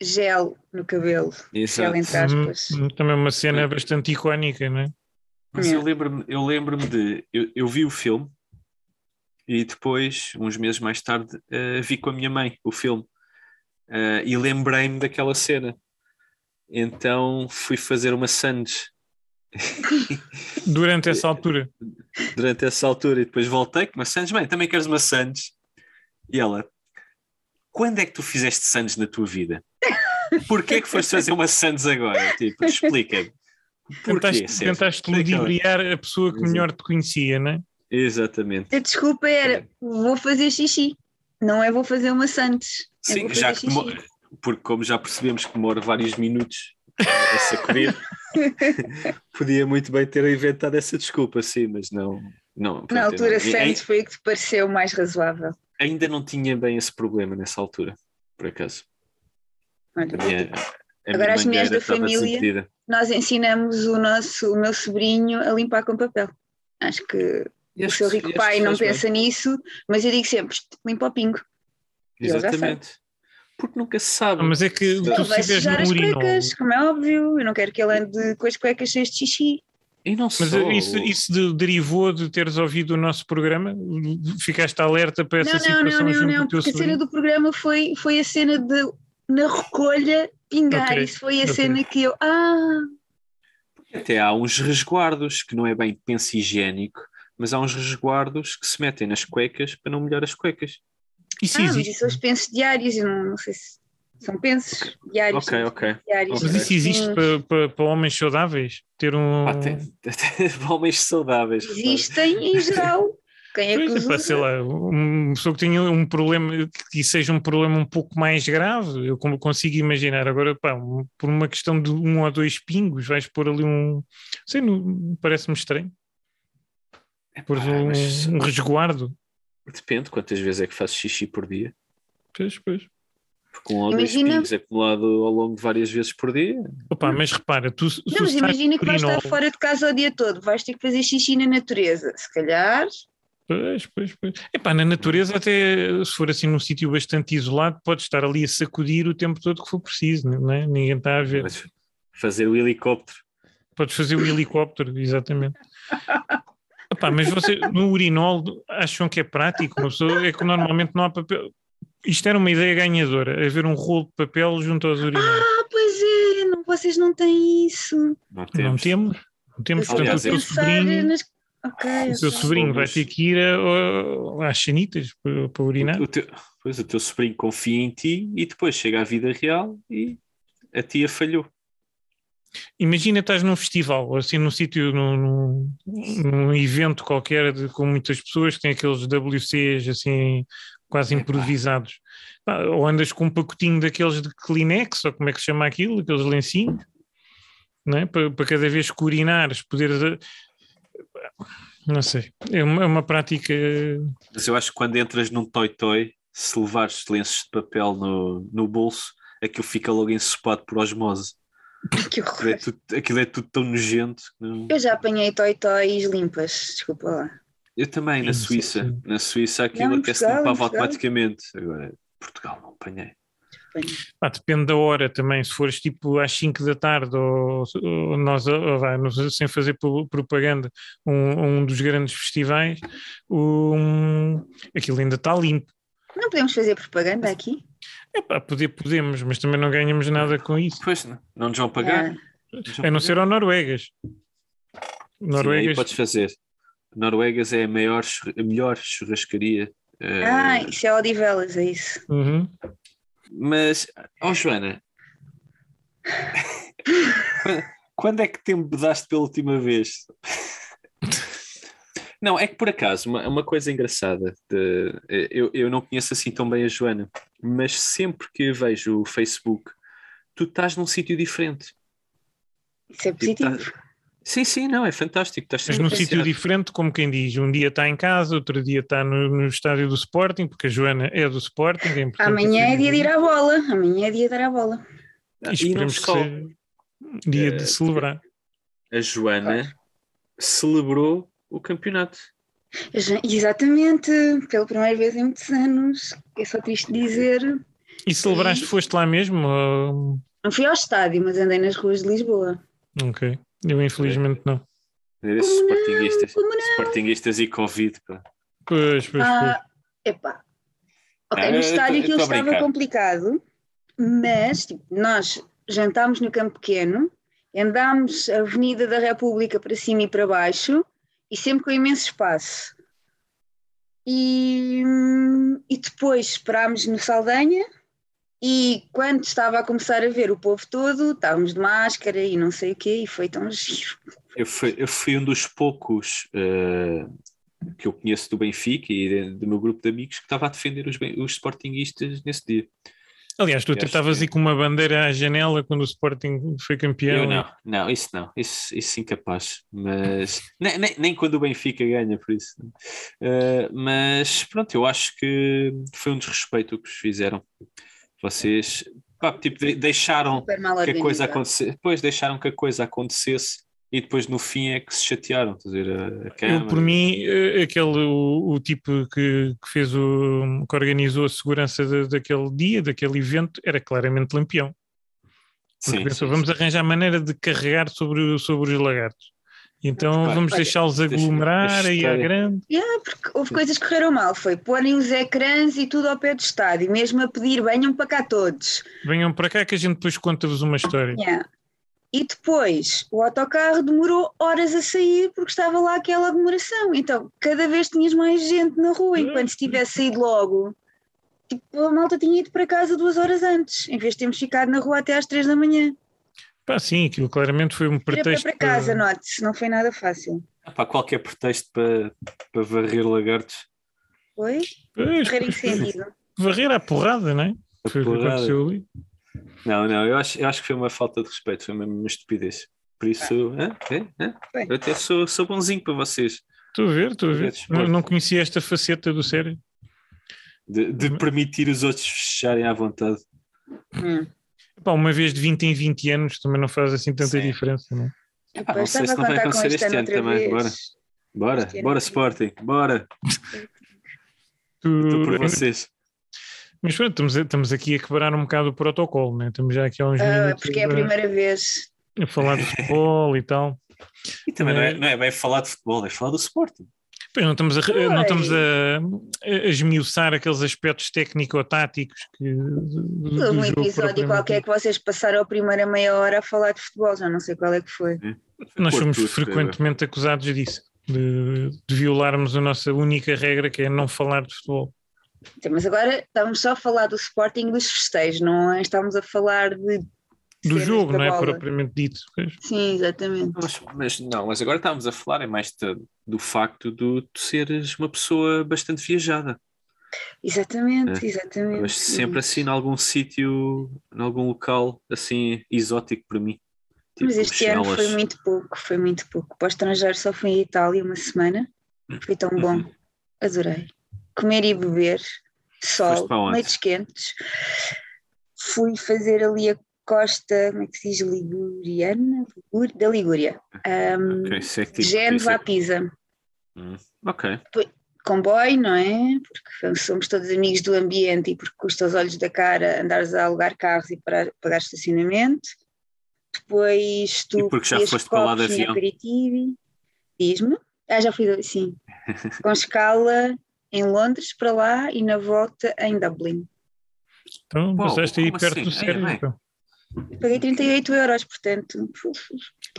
gel no cabelo. Gel entre aspas. Hum, Também uma cena bastante icónica, não é? Mas eu lembro-me eu lembro de. Eu, eu vi o filme e depois, uns meses mais tarde, eh, vi com a minha mãe o filme Eh, e lembrei-me daquela cena. Então fui fazer uma sandes Durante essa altura. durante essa altura e depois voltei com uma sandes. Mãe, também queres uma sandes? E ela, quando é que tu fizeste sandes na tua vida? Porquê que foste fazer uma sandes agora? Tipo, explica-me. Porquê, Tentaste, Sérgio? tentaste ludibriar a pessoa que melhor te conhecia, não é? Exatamente. A desculpa era: vou fazer xixi. Não é vou fazer uma Santos. É Sim, já que demora, porque como já percebemos que demora vários minutos a sacudir, podia muito bem ter inventado essa desculpa, sim, mas não. não Na altura, não- Santos foi o que te pareceu mais razoável. Ainda não tinha bem esse problema nessa altura, por acaso. Olha, A minha, a Agora as mulheres da família- nós ensinamos o nosso, o meu sobrinho a limpar com papel. Acho que E o seu rico pai não faz bem. pensa nisso, mas eu digo sempre: limpa o pingo. E Exatamente. Porque nunca se sabe. Ah, mas é que tu Ele vai estiveres sujar as urinol. cuecas, como é óbvio. Eu não quero que ele ande com as cuecas cheias de xixi. E não Mas só. isso, isso de- derivou de teres ouvido o nosso programa? Ficaste alerta para essa Não, não, situação não, não, junto não, teu porque a cena do programa foi, foi a cena de na recolha pingar. Ok, Isso foi a ok. cena que eu. Ah, Até há uns resguardos que não é bem penso higiênico, mas há uns resguardos que se metem nas cuecas para não molhar as cuecas. Isso ah mas existe. isso são os pensos diários. Eu não, não sei se são pensos diários. Ok, ok. diários. Mas isso existe para, para, para homens saudáveis? Ter um. Ah, tem, tem homens saudáveis. Existem em geral. Quem é que Pois, sei lá, uma pessoa que tenha um problema, que seja um problema um pouco mais grave, eu como consigo imaginar. Agora, pá, por uma questão de um ou dois pingos, vais pôr ali um. Sei, não- parece-me estranho. Pôr Ah, um, mas um resguardo. Depende quantas vezes é que fazes xixi por dia. Pois, pois. Porque um ou dois Imagina- pingos acumulado ao longo de várias vezes por dia. Opa, mas repara, tu, tu Não, mas imagina que vais estar fora de casa o dia todo, vais ter que fazer xixi na natureza. Se calhar, Pois, pois, pois. Epá, na natureza, até se for assim num sítio bastante isolado, pode estar ali a sacudir o tempo todo que for preciso, não é? Ninguém está a ver. Mas fazer o helicóptero. Podes fazer o helicóptero, exatamente. Epá, mas você, no urinol, acham que é prático? Uma pessoa, é que normalmente não há papel. Isto era uma ideia ganhadora, haver um rolo de papel junto aos urinóis. ah, pois é, não, vocês não têm isso. Não Não temos. temos. Não temos, portanto, o sobrinho, nas... Ok, o teu ok. sobrinho vai ter que ir a- a- às chanitas para, para urinar. O, o teu, pois, o teu sobrinho confia em ti e depois chega à vida real e a tia falhou. Imagina estás num festival, ou assim num sítio, num, num, evento qualquer de- com muitas pessoas, que tem aqueles WCs assim quase improvisados. Ou andas com um pacotinho daqueles de Kleenex, ou como é que se chama aquilo, aqueles lencinhos, não é? para, para cada vez que urinares poderes. a- não sei. É uma, é uma prática. Mas eu acho que quando entras num toy-toy, se levares lenços de papel no, no bolso, aquilo fica logo ensopado por osmose. Que Aquilo é tudo, aquilo é tudo tão nojento. não- Eu já apanhei toy-toys limpas, desculpa lá. Eu também, na Suíça. sim. Na Suíça aquilo até se limpava automaticamente. Agora, Portugal não apanhei. Pá, depende da hora também. Se fores tipo às 5 da tarde, ou, ou nós, ou, sei, sem fazer propaganda, um, um dos grandes festivais, um, aquilo ainda está limpo. Não podemos fazer propaganda aqui? Epá, poder podemos, mas também não ganhamos nada com isso. Pois não, não nos vão pagar. Vão A não ser ao Noruegas. Sim, aí Noruegas. podes fazer. Noruegas é a, maior, a melhor churrascaria. eh, ah, isso é Odivelas, é isso. Uhum. Mas, ó Joana, quando, quando é que te embedaste pela última vez? Não, é que por acaso, uma, uma coisa engraçada, de, eh, eu, eu não conheço assim tão bem a Joana, mas sempre que vejo o Facebook, tu estás num sítio diferente. Isso é Tipo, positivo. tá- Sim, sim, não, é fantástico. Estás Mas num sítio diferente, como quem diz, um dia está em casa, outro dia está no, no estádio do Sporting, porque a Joana é do Sporting. É Amanhã é dia de ir à bola. Amanhã é dia de ir à bola. E E esperemos que só, seja um dia de Eh, celebrar. a Joana celebrou o campeonato. Já- Exatamente, pela primeira vez em muitos anos. É só triste dizer. E celebraste, foste lá mesmo? ou- Não fui ao estádio, mas andei nas ruas de Lisboa. Ok, eu infelizmente não. Esses sportinguistas, sportinguistas e Covid. Pá. Pois, pois, Ah, epá. Ok, Ah, no estádio aquilo estava brincar. complicado, mas tipo, nós jantámos no Campo Pequeno, andámos a Avenida da República para cima e para baixo, e sempre com imenso espaço. E, e depois esperámos no Saldanha, e quando estava a começar a ver o povo todo, estávamos de máscara e não sei o quê, e foi tão giro. Eu fui, eu fui um dos poucos eh, que eu conheço do Benfica e do meu grupo de amigos que estava a defender os, os sportinguistas nesse dia. Aliás, tu estavas que- aí com uma bandeira à janela quando o Sporting foi campeão. Eu não, não, isso não, isso, isso incapaz. Mas nem, nem, nem quando o Benfica ganha, por isso. Eh, mas pronto, eu acho que foi um desrespeito o que vos fizeram. Vocês pá, tipo, de- deixaram que a coisa acontecesse, depois deixaram que a coisa acontecesse e depois no fim é que se chatearam. A ver? A, a Eu, por mim, eh, aquele, o, o tipo que, que fez o que organizou a segurança da- daquele dia, daquele evento, era claramente lampião. Porque Sim, pensou, sim, vamos arranjar maneira de carregar sobre, o- sobre os lagartos. Então Repara, vamos deixá-los aglomerar a aí à grande. Yeah, porque houve coisas que correram mal. Foi porem os ecrãs e tudo ao pé do estádio, mesmo a pedir venham para cá todos. Venham para cá que a gente depois conta-vos uma história. Yeah. E depois o autocarro demorou horas a sair porque estava lá aquela aglomeração. Então cada vez tinhas mais gente na rua, enquanto se tivesse saído logo. Tipo, a malta tinha ido para casa duas horas antes, em vez de termos ficado na rua até às três da manhã. Pá, sim, aquilo claramente foi um Era para, pretexto. para casa, note-se, não foi nada fácil. Ah, pá, qualquer pretexto para, para varrer lagartos. Foi? Pois. sentido. Varrer à porrada, não é? A Foi o que porrada. aconteceu ali. Não, não, eu acho, eu acho que foi uma falta de respeito, foi uma, uma estupidez. Por isso? É? Hã? Foi. eu até sou, sou bonzinho para vocês. Estou a ver, estou a ver. Não, não conhecia esta faceta do sério. De, de permitir os outros fecharem à vontade. Hum. Pá, uma vez de 20 em 20 anos também não faz assim tanta Sim. diferença, não é? Epá, não sei se não vai acontecer este este ano também. Bora, bora, ano bora Sporting, bora. Estou por vocês. Mas pronto, estamos, estamos aqui a quebrar um bocado o protocolo, né? estamos já aqui há uns Ah, minutos porque é a primeira vez. a falar de futebol e tal. E também não é, É. não é bem falar de futebol, é falar do Sporting. Pois não estamos a, não estamos a, a esmiuçar aqueles aspectos técnico-táticos que do, um jogo episódio qualquer que vocês passaram a primeira meia hora a falar de futebol, já não sei qual é que foi. Nós Pôr somos tudo, frequentemente acusados disso, de, de violarmos a nossa única regra que é não falar de futebol. Sim, Mas agora estamos só a falar do Sporting e dos festejos, não é? estamos a falar de. Do jogo, não é bola. propriamente dito. pois. Sim, exatamente. Mas, mas não, mas agora estávamos a falar é mais de- do facto de tu seres uma pessoa bastante viajada. Exatamente, É. exatamente. Mas sempre assim, em algum sítio, em algum local assim exótico para mim. Tipo, Mas este ano foi muito pouco, foi muito pouco. Para o estrangeiro só fui em Itália uma semana. Foi tão bom. Uhum. Adorei. Comer e beber, sol, noites quentes. Fui fazer ali a costa, como é que se diz? Liguriana? Ligur- Da Ligúria. Um, Ok, isso que tipo, Génova a Pisa. Hum, Ok. Comboio, não é? Porque somos todos amigos do ambiente e porque custa os olhos da cara andares a alugar carros e parar, pagar estacionamento. Depois tu E porque já foste para lá de avião? Diz-me. Ah, já fui, sim. Com escala em Londres para lá e na volta em Dublin. Então Uau, passaste aí perto assim? do cérebro. então. Paguei 38 euros, portanto.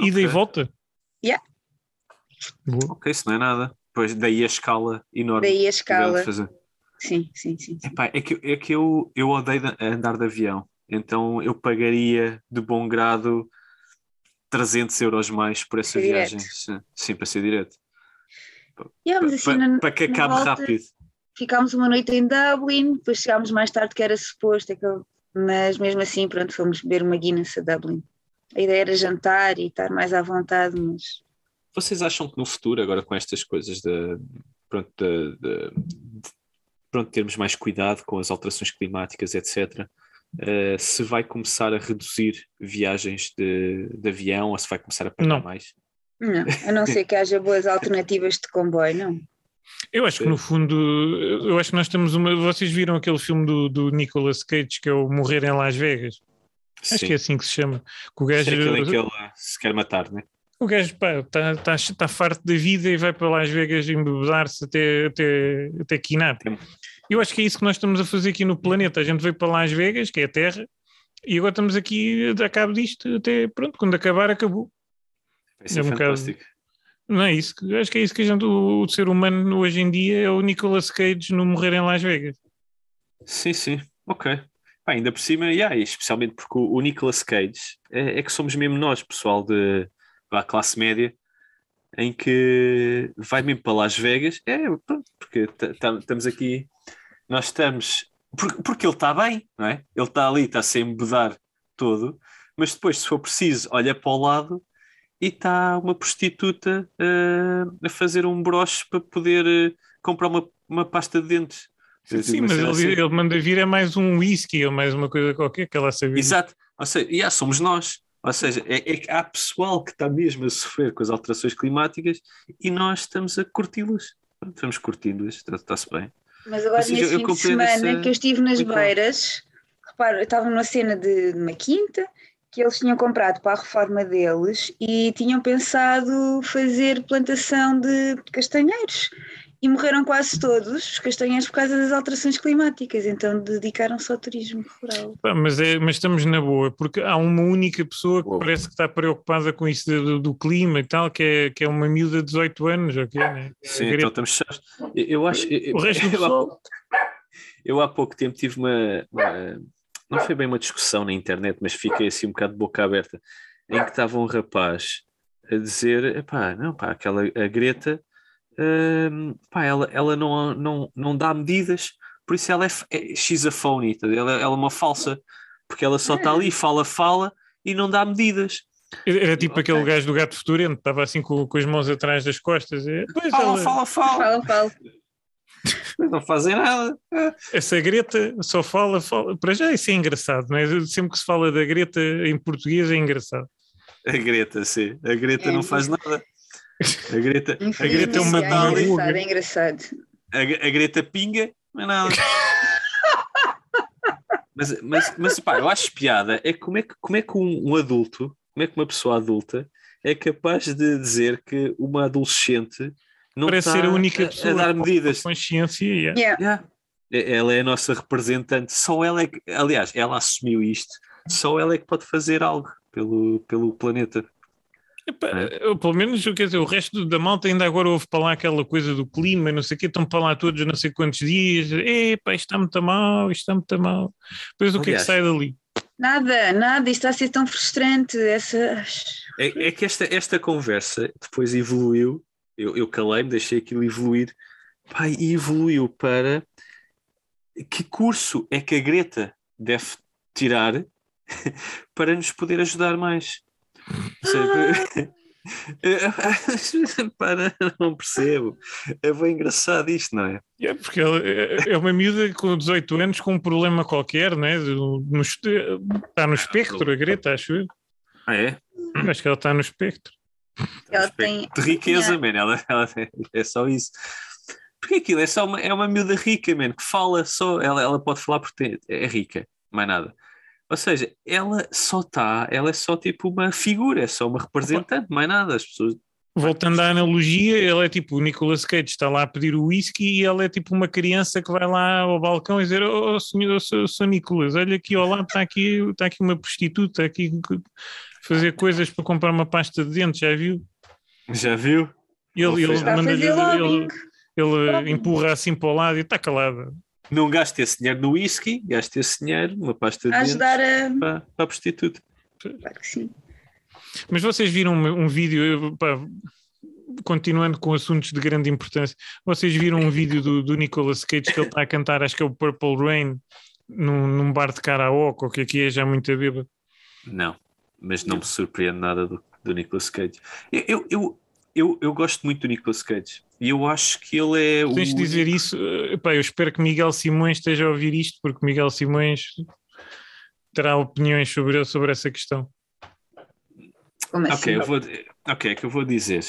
Ida e volta? Yeah. Boa. Ok, isso não é nada. Depois daí a escala enorme. Daí a que escala. Sim, sim, sim. sim. Epá, é que, é que eu, eu odeio de- andar de avião, então eu pagaria de bom grado 300 euros mais por essa Ser viagem. Sim, sim, para ser direto. Yeah, mas assim, para, na- para que acabe volta- rápido. Ficámos uma noite em Dublin, depois chegámos mais tarde que era suposto, é mas mesmo assim, pronto, fomos beber uma Guinness a Dublin. A ideia era jantar e estar mais à vontade, mas Vocês acham que no futuro, agora com estas coisas de, pronto, de, de- de- pronto, termos mais cuidado com as alterações climáticas, etc., eh, se vai começar a reduzir viagens de, de avião ou se vai começar a pagar Não. mais? Não, a não ser que haja boas alternativas de comboio, não. Eu acho que no fundo, eu acho que nós temos uma. Vocês viram aquele filme do, do Nicolas Cage que é o Morrer em Las Vegas? Acho Sim. que é assim que se chama. Que o gajo, é aquele em que ele se quer matar, né? o gajo está tá, tá farto da vida e vai para Las Vegas embebedar-se até, até, até quinar. Eu acho que é isso que nós estamos a fazer aqui no planeta. A gente veio para Las Vegas, que é a Terra, e agora estamos aqui a cabo disto até pronto, quando acabar, acabou. Vai ser É um bocado- fantástico. Não é isso? Acho que é isso que a gente, o, o ser humano hoje em dia é o Nicolas Cage no Morrer em Las Vegas. Sim, sim, ok. Pá, ainda por cima, yeah, especialmente porque o, o Nicolas Cage é, é que somos mesmo nós, pessoal de da classe média, em que vai mesmo para Las Vegas, é, pronto, porque ta- ta- estamos aqui, nós estamos, porque, porque ele está bem, não é? Ele está ali, está sem mudar todo, mas depois, se for preciso, olha para o lado e está uma prostituta eh, a fazer um broche para poder eh, comprar uma, uma pasta de dentes. Sim, Uma mas cena ele, assim. ele manda vir é mais um whisky ou mais uma coisa qualquer que ela sabia. Exato. Ou seja, yeah, somos nós. Ou seja, é, é que há pessoal que está mesmo a sofrer com as alterações climáticas e nós estamos a curti-las. Curtindo-las, está- está-se bem. Mas agora nesse eu fim de semana essa- que eu estive nas Muito bom. beiras, reparo, eu estava numa cena de uma quinta que eles tinham comprado para a reforma deles e tinham pensado fazer plantação de castanheiros. E morreram quase todos os castanheiros por causa das alterações climáticas, então dedicaram-se ao turismo rural. Pá, mas, é, mas estamos na boa, porque há uma única pessoa que Uou. parece que está preocupada com isso do, do clima e tal, que é, que é uma miúda de 18 anos, ok? Né? Sim, A então estamos chaves. Eu, acho. Eu, O resto do eu, há, pessoal. eu há pouco tempo tive uma, uma- Não foi bem uma discussão na internet, mas fiquei assim um bocado de boca aberta, em que estava um rapaz a dizer: epá, não, pá, aquela a Greta, hum, pá, ela, ela não, não, não dá medidas, por isso ela é, é she's a phony, tá? ela, ela é uma falsa, porque ela só está ali, fala, fala e não dá medidas. Era tipo Ok. aquele gajo do gato futurento, estava assim com, com as mãos atrás das costas. É, pois Fala, ela- fala, fala, Fala, fala. Mas não fazem nada. Essa Greta só fala, fala. Para já isso é engraçado, não é? Sempre que se fala da Greta em português é engraçado. A Greta, sim. A Greta É, não faz nada. A Greta, a Greta, é uma é engraçado, é engraçado. a, a Greta pinga, não é nada. Mas, mas, mas pá, eu acho piada é como é que, como é que um, um adulto, como é que uma pessoa adulta é capaz de dizer que uma adolescente não Parece ser a única a- pessoa a, dar com medidas. consciência. yeah. Yeah. Yeah. É- Ela é a nossa representante, só ela é que, aliás, ela assumiu isto, só ela é que pode fazer algo pelo, pelo planeta. Epá, É. eu, pelo menos, quer dizer, o resto da malta ainda agora ouve para lá aquela coisa do clima, não sei o quê, estão para lá todos não sei quantos dias, epá, isto está muito mal, isto está muito mal. Depois o que é que sai dali? Nada, nada, isto está a ser tão frustrante. Essa... É, é que esta, esta conversa depois evoluiu, eu, eu calei-me, deixei aquilo evoluir, pá, e evoluiu para que curso é que a Greta deve tirar para nos poder ajudar mais. Para, não percebo. É bem engraçado isto, não é? É porque ela é é uma miúda com 18 anos com um problema qualquer, né? No, no, está no espectro, a Greta, acho eu. Ah, é? Acho que ela está no espectro. Ela tem. De riqueza, man. Ela, ela é só isso. Porque aquilo é só uma, é uma miúda rica, man, que fala só. Ela, ela pode falar porque é rica, mais nada. Ou seja, ela só está, ela é só tipo uma figura, é só uma representante, mais nada. As pessoas. Voltando à analogia, ele é tipo o Nicolas Cage está lá a pedir o whisky e ela é tipo uma criança que vai lá ao balcão e dizer: Oh, senhor, sou, sou Nicolas, olha aqui ao lado, está aqui, está aqui uma prostituta aqui a fazer coisas para comprar uma pasta de dentes, já viu? Já viu? Ele, ele, Está a manda-lhe- fazer lobbying. ele, ele empurra assim para o lado e está calada. Não gaste esse dinheiro no whisky, gaste esse dinheiro numa pasta de A dentes ajudar a. para, para a prostituta. Claro que sim. Mas vocês viram um, um vídeo, pá, continuando com assuntos de grande importância, vocês viram um vídeo do, do Nicolas Cage que ele está a cantar, acho que é o Purple Rain, num, num bar de karaoke, ou o que é que é, já muito a bêbado. Não, mas não me surpreende nada do, do Nicolas Cage. Eu, eu, eu, eu, eu gosto muito do Nicolas Cage e eu acho que ele é o. Tens de dizer isso, eh, pá, eu espero que Miguel Simões esteja a ouvir isto, porque Miguel Simões terá opiniões sobre, sobre essa questão. Como assim? Ok, eu vou, ok, é que eu vou dizer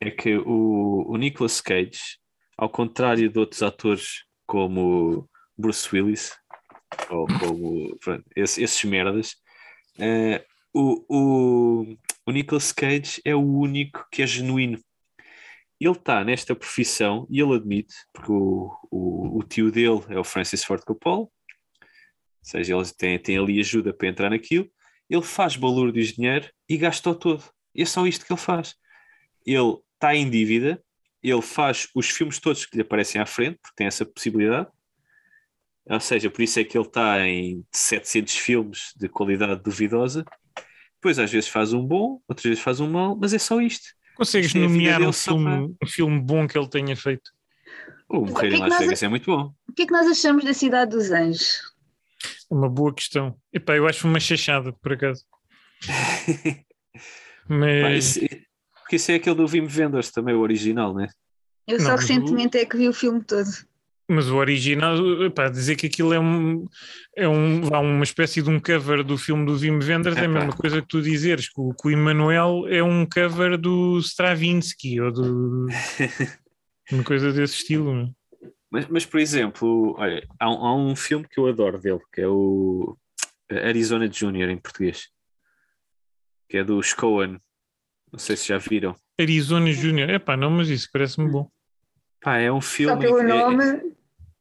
é que o, o Nicolas Cage, ao contrário de outros atores como Bruce Willis ou como pronto, esse- esses merdas, eh, o, o, o Nicolas Cage é o único que é genuíno. Ele está nesta profissão e ele admite, porque o, o, o tio dele é o Francis Ford Coppola, ou seja, ele tem, tem ali ajuda para entrar naquilo. Ele faz balúrdios de dinheiro e gasta-o todo. E é só isto que ele faz. Ele está em dívida, ele faz os filmes todos que lhe aparecem à frente, porque tem essa possibilidade. Ou seja, por isso é que ele está em 700 filmes de qualidade duvidosa. Depois, às vezes, faz um bom, outras vezes faz um mau, mas é só isto. Consegues Isto é nomear dele um filme, um filme bom que ele tenha feito? O Morrer que é em Las Vegas é muito bom. O que é que nós achamos da Cidade dos Anjos? É Uma boa questão. Epá, eu acho uma chachada, por acaso. Mas isso- porque isso é aquele do Wim Wenders também, o original, né? Eu Não, só mas recentemente é que vi o filme todo. Mas o original, epá, dizer que aquilo é um é um, uma espécie de um cover do filme do Wim Wenders é a mesma coisa que tu dizeres que o, que o Emanuel é um cover do Stravinsky ou do uma coisa desse estilo. é? Mas, mas, por exemplo, olha, há, um- há um filme que eu adoro dele, que é o Arizona Junior em português, que é do Coen. Não sei se já viram. Arizona Júnior, epá, não, mas isso parece-me bom. Pá, é um Só filme. pelo é- nome.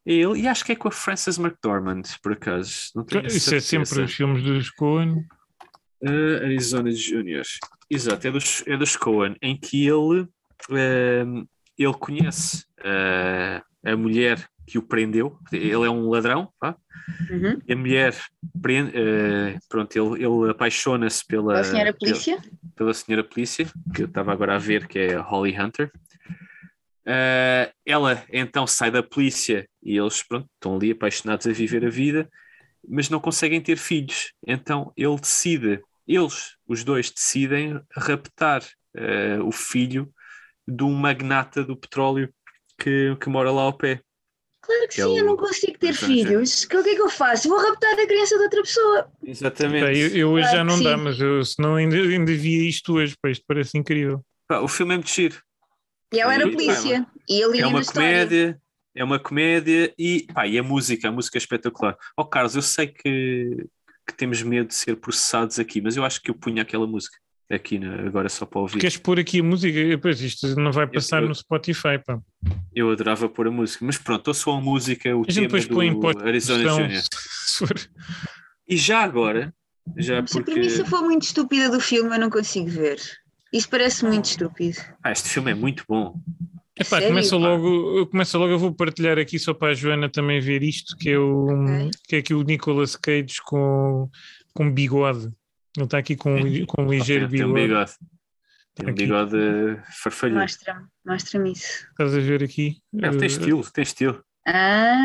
Ele, e acho que é com a Frances McDormand, por acaso. Não tenho a Isso é sempre certeza. os filmes dos Coen. Uh, Arizona Junior. Exato, é dos, é dos Coen, em que ele, um, ele conhece uh, a mulher que o prendeu. Ele é um ladrão, pá, Uhum. e a mulher prende, uh, pronto, ele, ele apaixona-se pela, A senhora pela, polícia? pela senhora polícia, que eu estava agora a ver, que é a Holly Hunter. Uh, ela então sai da polícia e eles pronto, estão ali apaixonados a viver a vida, mas não conseguem ter filhos. Então ele decide, eles, os dois, decidem raptar uh, o filho de um magnata do petróleo que, que mora lá ao pé. Claro que Que é sim, eu o- não consigo ter filhos. Que- O que é que eu faço? Vou raptar a criança de outra pessoa. Exatamente. Pá, eu, eu hoje Claro já não dá, mas eu, senão ainda, ainda via isto hoje, pá, isto parece incrível. Pá, o filme é muito giro. E ela era polícia. E ele É uma história. comédia, é uma comédia e, pá, e a música, a música é espetacular. Ó Carlos, eu sei que, que temos medo de ser processados aqui, mas eu acho que eu punha aquela música aqui na- agora só para ouvir. Queres pôr aqui a música? Pois isto não vai passar eu- no Spotify, pá. Eu adorava pôr a música, mas pronto, eu sou a música, o A gente tema depois põe em do pós- Arizona produção, Junior. E já agora, já Se a premissa for muito estúpida do filme, eu não consigo ver. Isso parece muito estúpido. ah, este filme é muito bom. Epá, Sério? começa logo, começa logo, eu vou partilhar aqui só para a Joana também ver isto, que é o Ok. que é aqui o Nicolas Cage com, com bigode. Ele está aqui com, com um ligeiro tem, tem um bigode. bigode. Tem um Aqui. bigode farfalhudo. Mostra-me mostra isso. Estás a ver aqui? Ele tem Eh, estilo, tem estilo. Ah,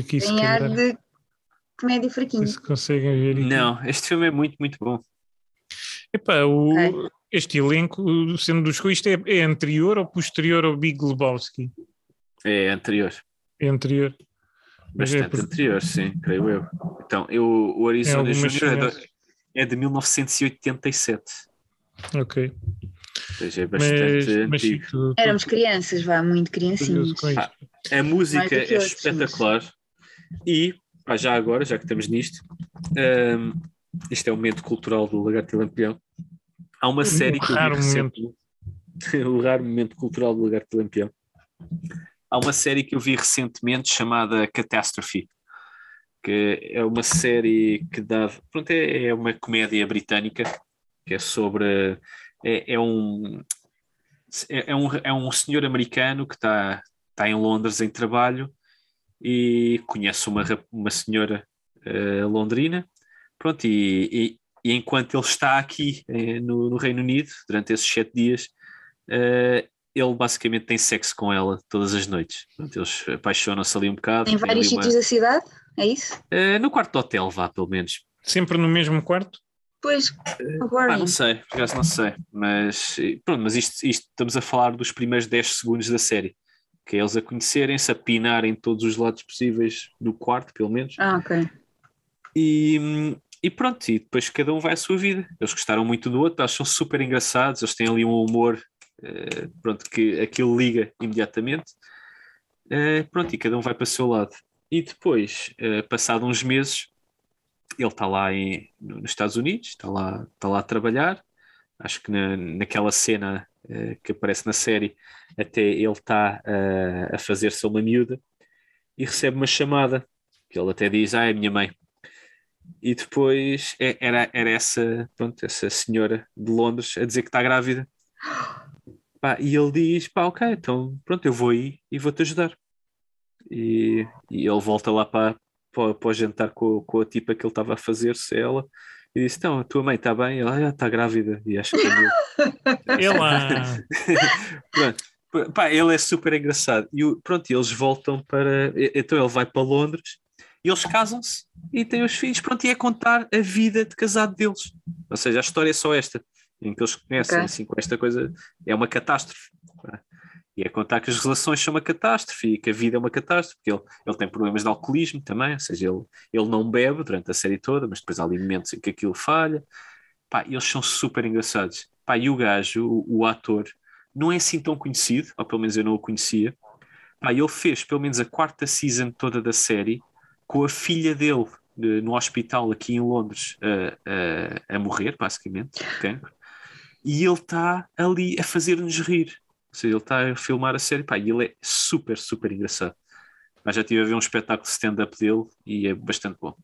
Aqui se tem ar de comédia fraquinho. Se conseguem ver aqui. Não, este filme é muito, muito bom. Epá, o, este elenco, sendo dos isto é, é anterior ou posterior ao Big Lebowski? É anterior. É anterior. Mas é Bastante por- anterior, sim, creio eu. Então, eu, o Arizona É Júnior é, é de 1987. Ok. Ou seja, é Mas, bastante mas antigo. tu- tu- Éramos crianças, vá, muito criancinhas. Pá, a música é outros, espetacular. E, pá, já agora, já que estamos nisto, hum, isto é o momento cultural do Lagarto e Lampião. Há uma Um série que eu vi recentemente. o raro momento cultural do Lagarto Lampião. Há uma série que eu vi recentemente chamada Catastrophe, que é uma série que dá. Pronto, é, é uma comédia britânica que é sobre. É, é um. É, é um, é um senhor americano que está está em Londres em trabalho e conhece uma, uma senhora eh, londrina. Pronto, e, e- enquanto ele está aqui eh, no, no Reino Unido, durante esses sete dias, eh, ele basicamente tem sexo com ela todas as noites. Pronto, eles apaixonam-se ali um bocado. Em vários ali uma- sítios da cidade, é isso? Eh, no quarto de hotel, vá, pelo menos. Sempre no mesmo quarto? Pois, agora. não sei, por acaso não sei, mas pronto, mas isto, isto estamos a falar dos primeiros 10 segundos da série, que é eles a conhecerem-se, a pinarem todos os lados possíveis do quarto, pelo menos, Ah, ok. e, e pronto, e depois cada um vai à sua vida. Eles gostaram muito do outro, são super engraçados, eles têm ali um humor, eh, pronto, que aquilo liga imediatamente, Eh, pronto, e cada um vai para o seu lado. E depois, eh, passado uns meses, ele está lá em, no- nos Estados Unidos, está lá, está lá a trabalhar. Acho que na, naquela cena eh, que aparece na série, até ele está a fazer-se uma miúda e recebe uma chamada que ele até diz: Ah, é minha mãe. E depois é- era, era essa, pronto, essa senhora de Londres a dizer que está grávida. Pá, e ele diz: Pá, ok, então pronto, eu vou aí e vou-te ajudar. E, e ele volta lá para, para, para o jantar com, com a tipa que ele estava a fazer-se, ela, e disse: Então, a tua mãe está bem? Ela "Ah, está grávida. E acho que é meu." Ela. Pronto. Pá, ele é super engraçado. E pronto, eles voltam para. Então ele vai para Londres eles casam-se e têm os filhos. Pronto, e é contar a vida de casado deles. Ou seja, a história é só esta, em que eles conhecem, Ok. assim, com esta coisa. É uma catástrofe. pá. E é contar que as relações são uma catástrofe e que a vida é uma catástrofe, porque ele, ele tem problemas de alcoolismo também, ou seja, ele, ele não bebe durante a série toda, mas depois há ali momentos em que aquilo falha. Pá, eles são super engraçados. Pá, e o gajo, o, o ator, não é assim tão conhecido, ou pelo menos eu não o conhecia. Pá, ele fez pelo menos a quarta season toda da série com a filha dele de- no hospital aqui em Londres a, a, a morrer, basicamente, de cancro. E ele está ali a fazer-nos rir. Ou seja, ele está a filmar a série, pá, e ele é super, super engraçado. Mas já estive a ver um espetáculo de stand-up dele e é bastante bom.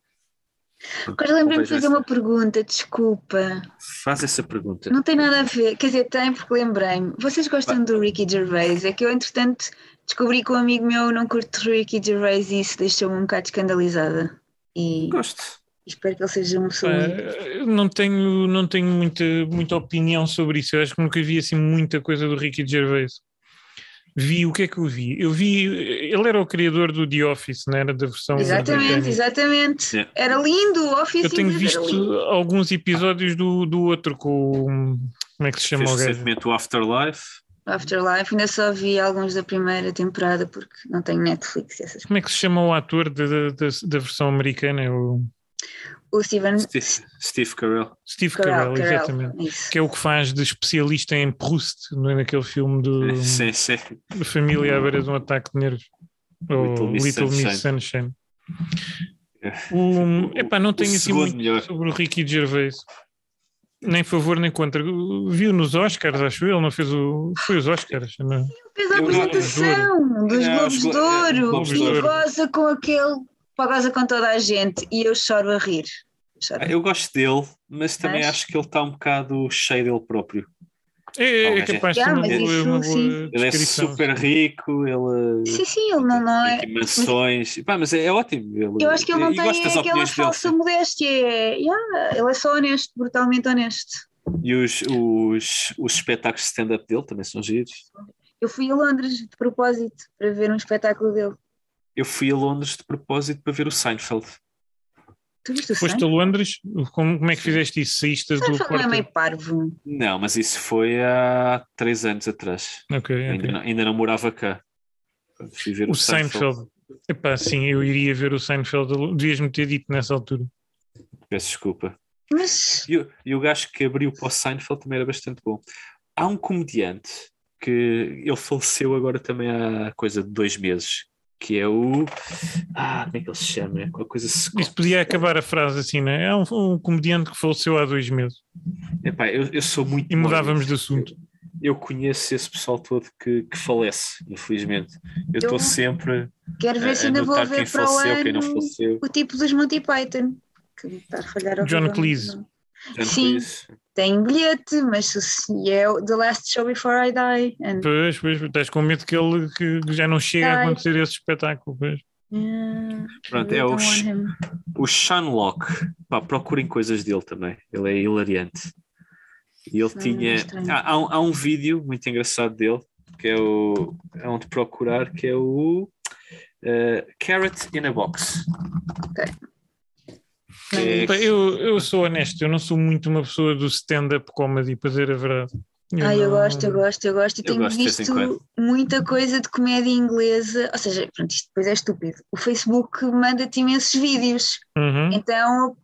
Agora lembrei-me de fazer essa- uma pergunta, desculpa. Faz essa pergunta. Não tem nada a ver, quer dizer, tem porque lembrei-me. Vocês gostam do Ricky Gervais? É que eu, entretanto, descobri que um amigo meu não curte Ricky Gervais e isso deixou-me um bocado escandalizada. E Gosto. espero que ele seja uma pessoa. Eu não tenho, não tenho muita, muita opinião sobre isso. Eu acho que nunca vi assim muita coisa do Ricky Gervais. Vi o que é que eu vi? Eu vi. Ele era o criador do The Office, não era? Da versão. Exatamente, britânica. exatamente. Yeah. Era lindo, o Office Eu tenho visto alguns episódios do, do outro com. o- Como é que se chama Fez o gajo? recentemente o Afterlife. Afterlife, ainda só vi alguns da primeira temporada porque não tenho Netflix e essas Como é que se chama o ator da, versão americana? É o O Steven Steve, Steve Carell. Steve Carell, Carell, exatamente. isso. Que é o que faz de especialista em Proust, não é? naquele filme do, Sim, sim. da família à beira de um ataque de nervos. Ou Little Miss Little Miss Sunshine. O, epá, não tenho assim segundo muito melhor. sobre o Ricky Gervais. Nem favor nem contra. Viu nos Oscars, acho eu. Ele não fez o. Foi os Oscars. Não. Fez a Eu- apresentação dos Não, Globos os de é, Ouro Globos e goza com aquele. goza com toda a gente e eu choro a rir. Choro. Eu gosto dele, mas também Mas? acho que ele está um bocado cheio dele próprio. É, é Talvez. capaz de ser uma mas boa, isso, uma boa sim. Ele é super rico, ele Sim, sim, ele não, não é. tem mansões. Pá, mas é, é ótimo. Ele, Eu acho que ele não gosto das tem aquela falsa modéstia. É, yeah, ele é só honesto, brutalmente honesto. E os, os, os espetáculos de stand-up dele também são giros. Eu fui a Londres de propósito para ver um espetáculo dele. Eu fui a Londres de propósito para ver o Seinfeld. Tu viste o Foste a Seinfeld? Londres? Como, como é que fizeste isso? Saíste do Seinfeld não é quarto? meio parvo. Não, mas isso foi há três anos atrás. Ok, ok. Ainda, não, ainda não morava cá. Fui ver O Seinfeld. Epá, sim, eu iria ver o Seinfeld. Devias-me ter dito nessa altura. Peço desculpa. Mas E, o- e o gajo que abriu para o Seinfeld também era bastante bom. Há um comediante que ele faleceu agora também há coisa de dois meses, que é o. Ah, como é que ele se chama? É Qualquer coisa. Isso podia acabar a frase assim, não é? É um, um comediante que faleceu há dois meses. Epá, eu, eu sou muito. E mudávamos de assunto. Eu conheço esse pessoal todo que, que falece, infelizmente. Eu estou Eu sempre quero ver a, se ainda vou ver para o faleceu, quem não ano faleceu. o tipo dos Monty Python. Que está a falhar John. Cleese. John Sim. Cleese. Tem bilhete, mas se é o The Last Show Before I Die. And, Pois, pois, estás com medo que ele que já não chega a acontecer esse espetáculo. Pois. Yeah, Pronto, é o, o Sean Locke. Pá, procurem coisas dele também. Ele é hilariante. E ele Não, tinha. é estranho. Há, há um, há um vídeo muito engraçado dele, que é o. É onde procurar, que é o. eh, Carrot in a Box. Pá, Eu, eu sou honesto, eu não sou muito uma pessoa do stand-up comedy, para dizer a verdade. Ah, eu não- gosto, eu gosto, eu gosto. E Eu tenho gosto visto muita coisa de comédia inglesa. Ou seja, pronto, isto depois é estúpido. O Facebook manda-te imensos vídeos. Uhum. Então,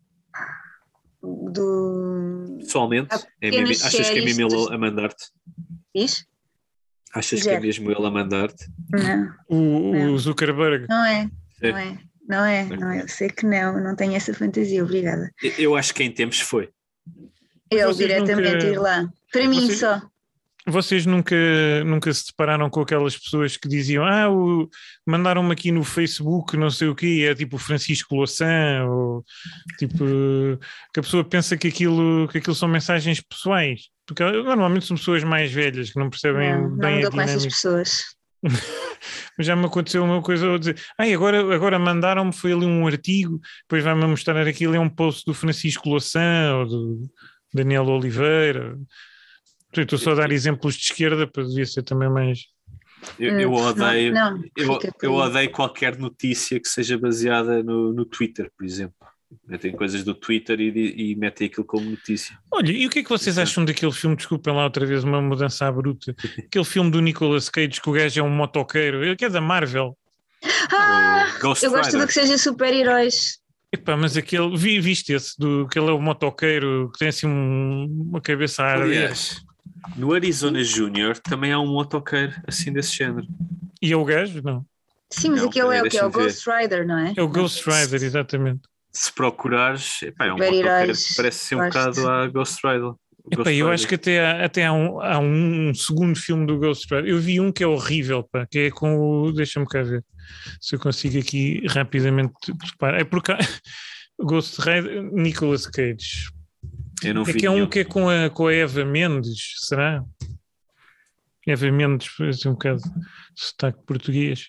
do. Pessoalmente, é mesmo- achas que é mesmo ele a mandar-te? Diz? Achas que é Zero. mesmo ele a mandar-te? Não, O, o Não. Zuckerberg. não é. É. Não é. Não é, não é. Eu sei que não, não tenho essa fantasia, obrigada. Eu acho que em tempos foi. Vocês diretamente nunca- ir lá. Para mim Vocês- só. Vocês nunca, nunca se depararam com aquelas pessoas que diziam ah, o- mandaram-me aqui no Facebook não sei o quê, é tipo o Francisco Louçã, ou tipo que a pessoa pensa que aquilo, que aquilo são mensagens pessoais. Porque normalmente são pessoas mais velhas que não percebem Não, não bem me a dou com essas dinâmica. pessoas. Mas já me aconteceu uma coisa ou dizer, ai, agora, agora mandaram-me, foi ali um artigo, depois vai-me mostrar aquilo, é um post do Francisco Louçã ou do Daniel Oliveira. Estou só a dar exemplos de esquerda, para devia ser também mais. Eu, eu Hum, não, odeio. não, Eu, eu odeio qualquer notícia que seja baseada no, no Twitter, por exemplo. Metem coisas do Twitter e, e metem aquilo como notícia. Olha, e o que é que vocês é. acham daquele filme? Desculpem lá outra vez uma mudança à bruta. Aquele filme do Nicolas Cage que o gajo é um motoqueiro, ele que é da Marvel. Ah, Ghost eu gosto Rider. tudo que seja super-heróis. Epá, mas aquele, vi, viste esse, do, que ele é o motoqueiro que tem assim um- uma cabeça arder. Aliás, no Arizona Junior também há um motoqueiro assim desse género. E é o gajo? Não. Sim, mas Não, aquele é o que é o. Ghost Rider, não é? É o Ghost Rider, exatamente. Se procurares, epá, é um parece ser um bocado a Ghost Rider. O Epá, Ghost eu acho que até, há, até há, um, há um segundo filme do Ghost Rider. Eu vi um que é horrível, pá, que é com o. Deixa-me cá ver se eu consigo aqui rapidamente preparar. É porque Ghost Rider, Nicolas Cage. Eu não É vi que é um nenhum. que é com a, com a Eva Mendes, será? Eva Mendes, assim um bocado de sotaque português.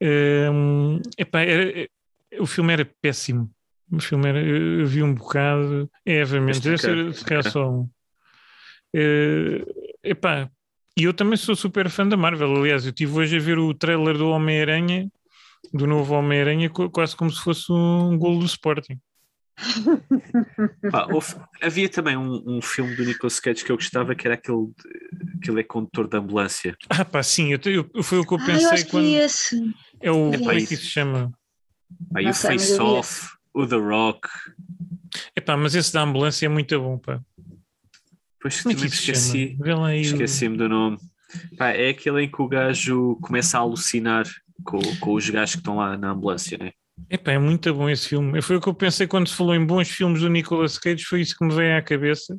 Hum, epá, era- é- o filme era péssimo. O filme era, eu vi um bocado. É Eva Mendes, deve ser se calhar só um. Eh, epá, e eu também sou super fã da Marvel. Aliás, eu estive hoje a ver o trailer do Homem-Aranha, do novo Homem-Aranha, qu- quase como se fosse um gol do Sporting. Pá, houve- havia também um, um filme do Nicolas Cage que eu gostava, que era aquele, que ele é condutor de ambulância. Ah, pá, sim, eu, eu- foi o que eu Ah, eu pensei acho que quando. esse. É o. Epá, como é que isso. se chama? Aí o Face eu Off, o The Rock. Epá, mas esse da ambulância é muito bom, pá. Depois Como é que esqueci, esqueci-me do nome. Pá, é aquele em que o gajo começa a alucinar com, com os gajos que estão lá na ambulância, né? Epá, é muito bom esse filme. Foi o que eu pensei quando se falou em bons filmes do Nicolas Cage, foi isso que me veio à cabeça.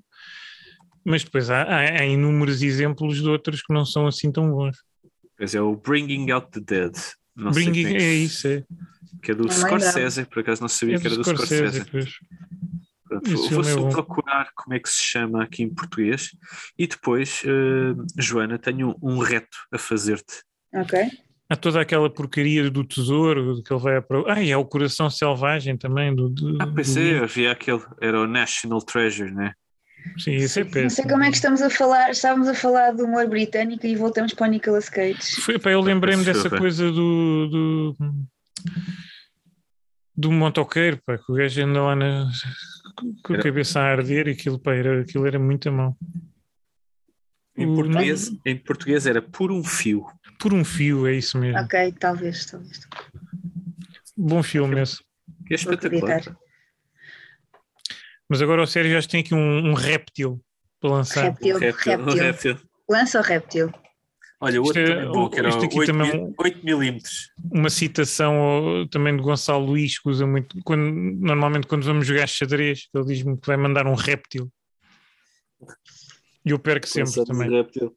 Mas depois há, há, há inúmeros exemplos de outros que não são assim tão bons. Pois é o Bringing Out the Dead. Não Bringing, é isso, é. Que é do Não. Scorsese, por acaso não sabia É que era do do Scorsese. Pronto, vou é só bom. procurar como é que se chama aqui em português e depois, eh, Joana, tenho um, reto a fazer-te. Ok. Há toda aquela porcaria do tesouro que ele vai a pro... Ah, e é o Coração Selvagem também. Do, do, Ah, do pensei, livro. havia aquele, era o National Treasure, né? Sim, isso é Não sei péssimo. como é que estamos a falar. Estávamos a falar do humor britânico e voltamos para o Nicolas Cage. Foi, pá, eu lembrei-me dessa coisa do, do, do motoqueiro, pá, que o gajo anda lá na, com a cabeça a arder e aquilo, pá, era, aquilo era muito a mão. Em português, em português era por um fio. Por um fio, é isso mesmo. Ok, talvez, talvez. Bom filme esse. É espetacular. Mas agora o Sérgio já tem aqui um, um réptil para lançar. Réptil, Um réptil, um réptil. réptil. Lança o réptil. Olha, outro Isto é- também bom, que era isto aqui 8, também é mil- um- 8 milímetros. Uma citação também de Gonçalo Luís, que usa muito, quando, normalmente quando vamos jogar xadrez, ele diz-me que vai mandar um réptil. E eu perco sempre também. réptil.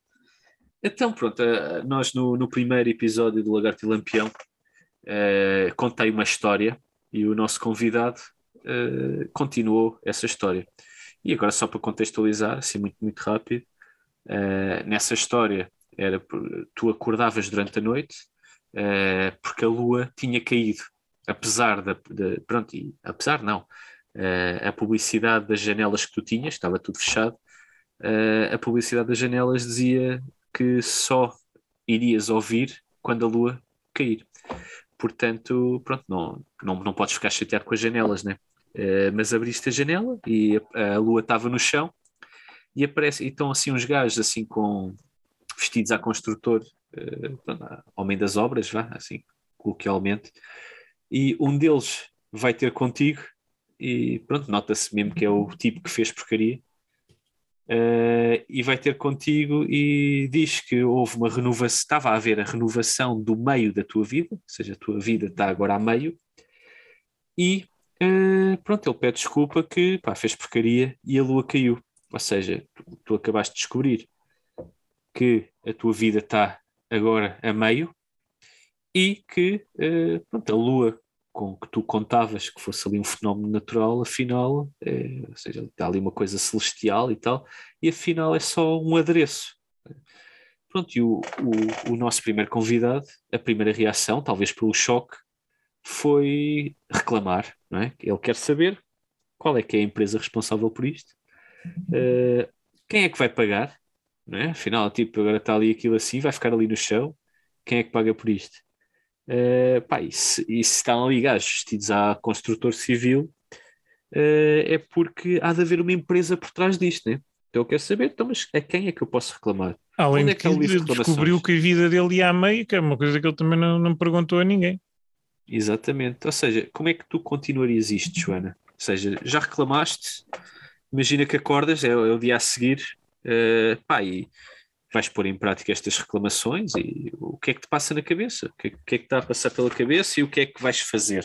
Então, pronto, eh, nós no, no primeiro episódio do Lagarto e Lampião eh, contei uma história e o nosso convidado eh, continuou essa história. E agora, só para contextualizar, assim muito, muito rápido, eh, nessa história era tu acordavas durante a noite eh, porque a lua tinha caído, apesar da, pronto, e, apesar não, eh, a publicidade das janelas que tu tinhas, estava tudo fechado, eh, a publicidade das janelas dizia que só irias ouvir quando a lua cair. Portanto, pronto, não, não, não podes ficar chateado com as janelas, né? Eh, mas abriste a janela e a, a lua estava no chão e aparece, e estão assim uns gajos assim com vestidos a construtor, eh, pronto, a homem das obras, vá, assim, coloquialmente, e um deles vai ter contigo e pronto, nota-se mesmo que é o tipo que fez porcaria eh, e vai ter contigo e diz que houve uma renovação, estava a haver a renovação do meio da tua vida, ou seja, a tua vida está agora a meio, e eh, pronto, ele pede desculpa que pá, fez porcaria e a lua caiu. Ou seja, tu, tu acabaste de descobrir que a tua vida está agora a meio e que eh, pronto, a lua com que tu contavas que fosse ali um fenómeno natural, afinal, é, ou seja, está ali uma coisa celestial e tal, e afinal é só um adereço. Pronto, e o, o, o nosso primeiro convidado, a primeira reação, talvez pelo choque, foi reclamar, não é? Ele quer saber qual é que é a empresa responsável por isto, eh, quem é que vai pagar, não é? Afinal, tipo, agora está ali aquilo assim, vai ficar ali no chão, quem é que paga por isto? Uh, pá, e, se, e se estão ali gajos vestidos a construtor civil, uh, é porque há de haver uma empresa por trás disto, né? Então eu quero saber, então, mas a quem é que eu posso reclamar? Além Onde de é que é que livro de descobriu que a vida dele ia a meio, que é uma coisa que ele também não, não perguntou a ninguém. Exatamente. Ou seja, como é que tu continuarias isto, Joana? Ou seja, já reclamaste, imagina que acordas, é, é o dia a seguir, uh, pá, e vais pôr em prática estas reclamações e o que é que te passa na cabeça? O que, é- o que é que está a passar pela cabeça e o que é que vais fazer?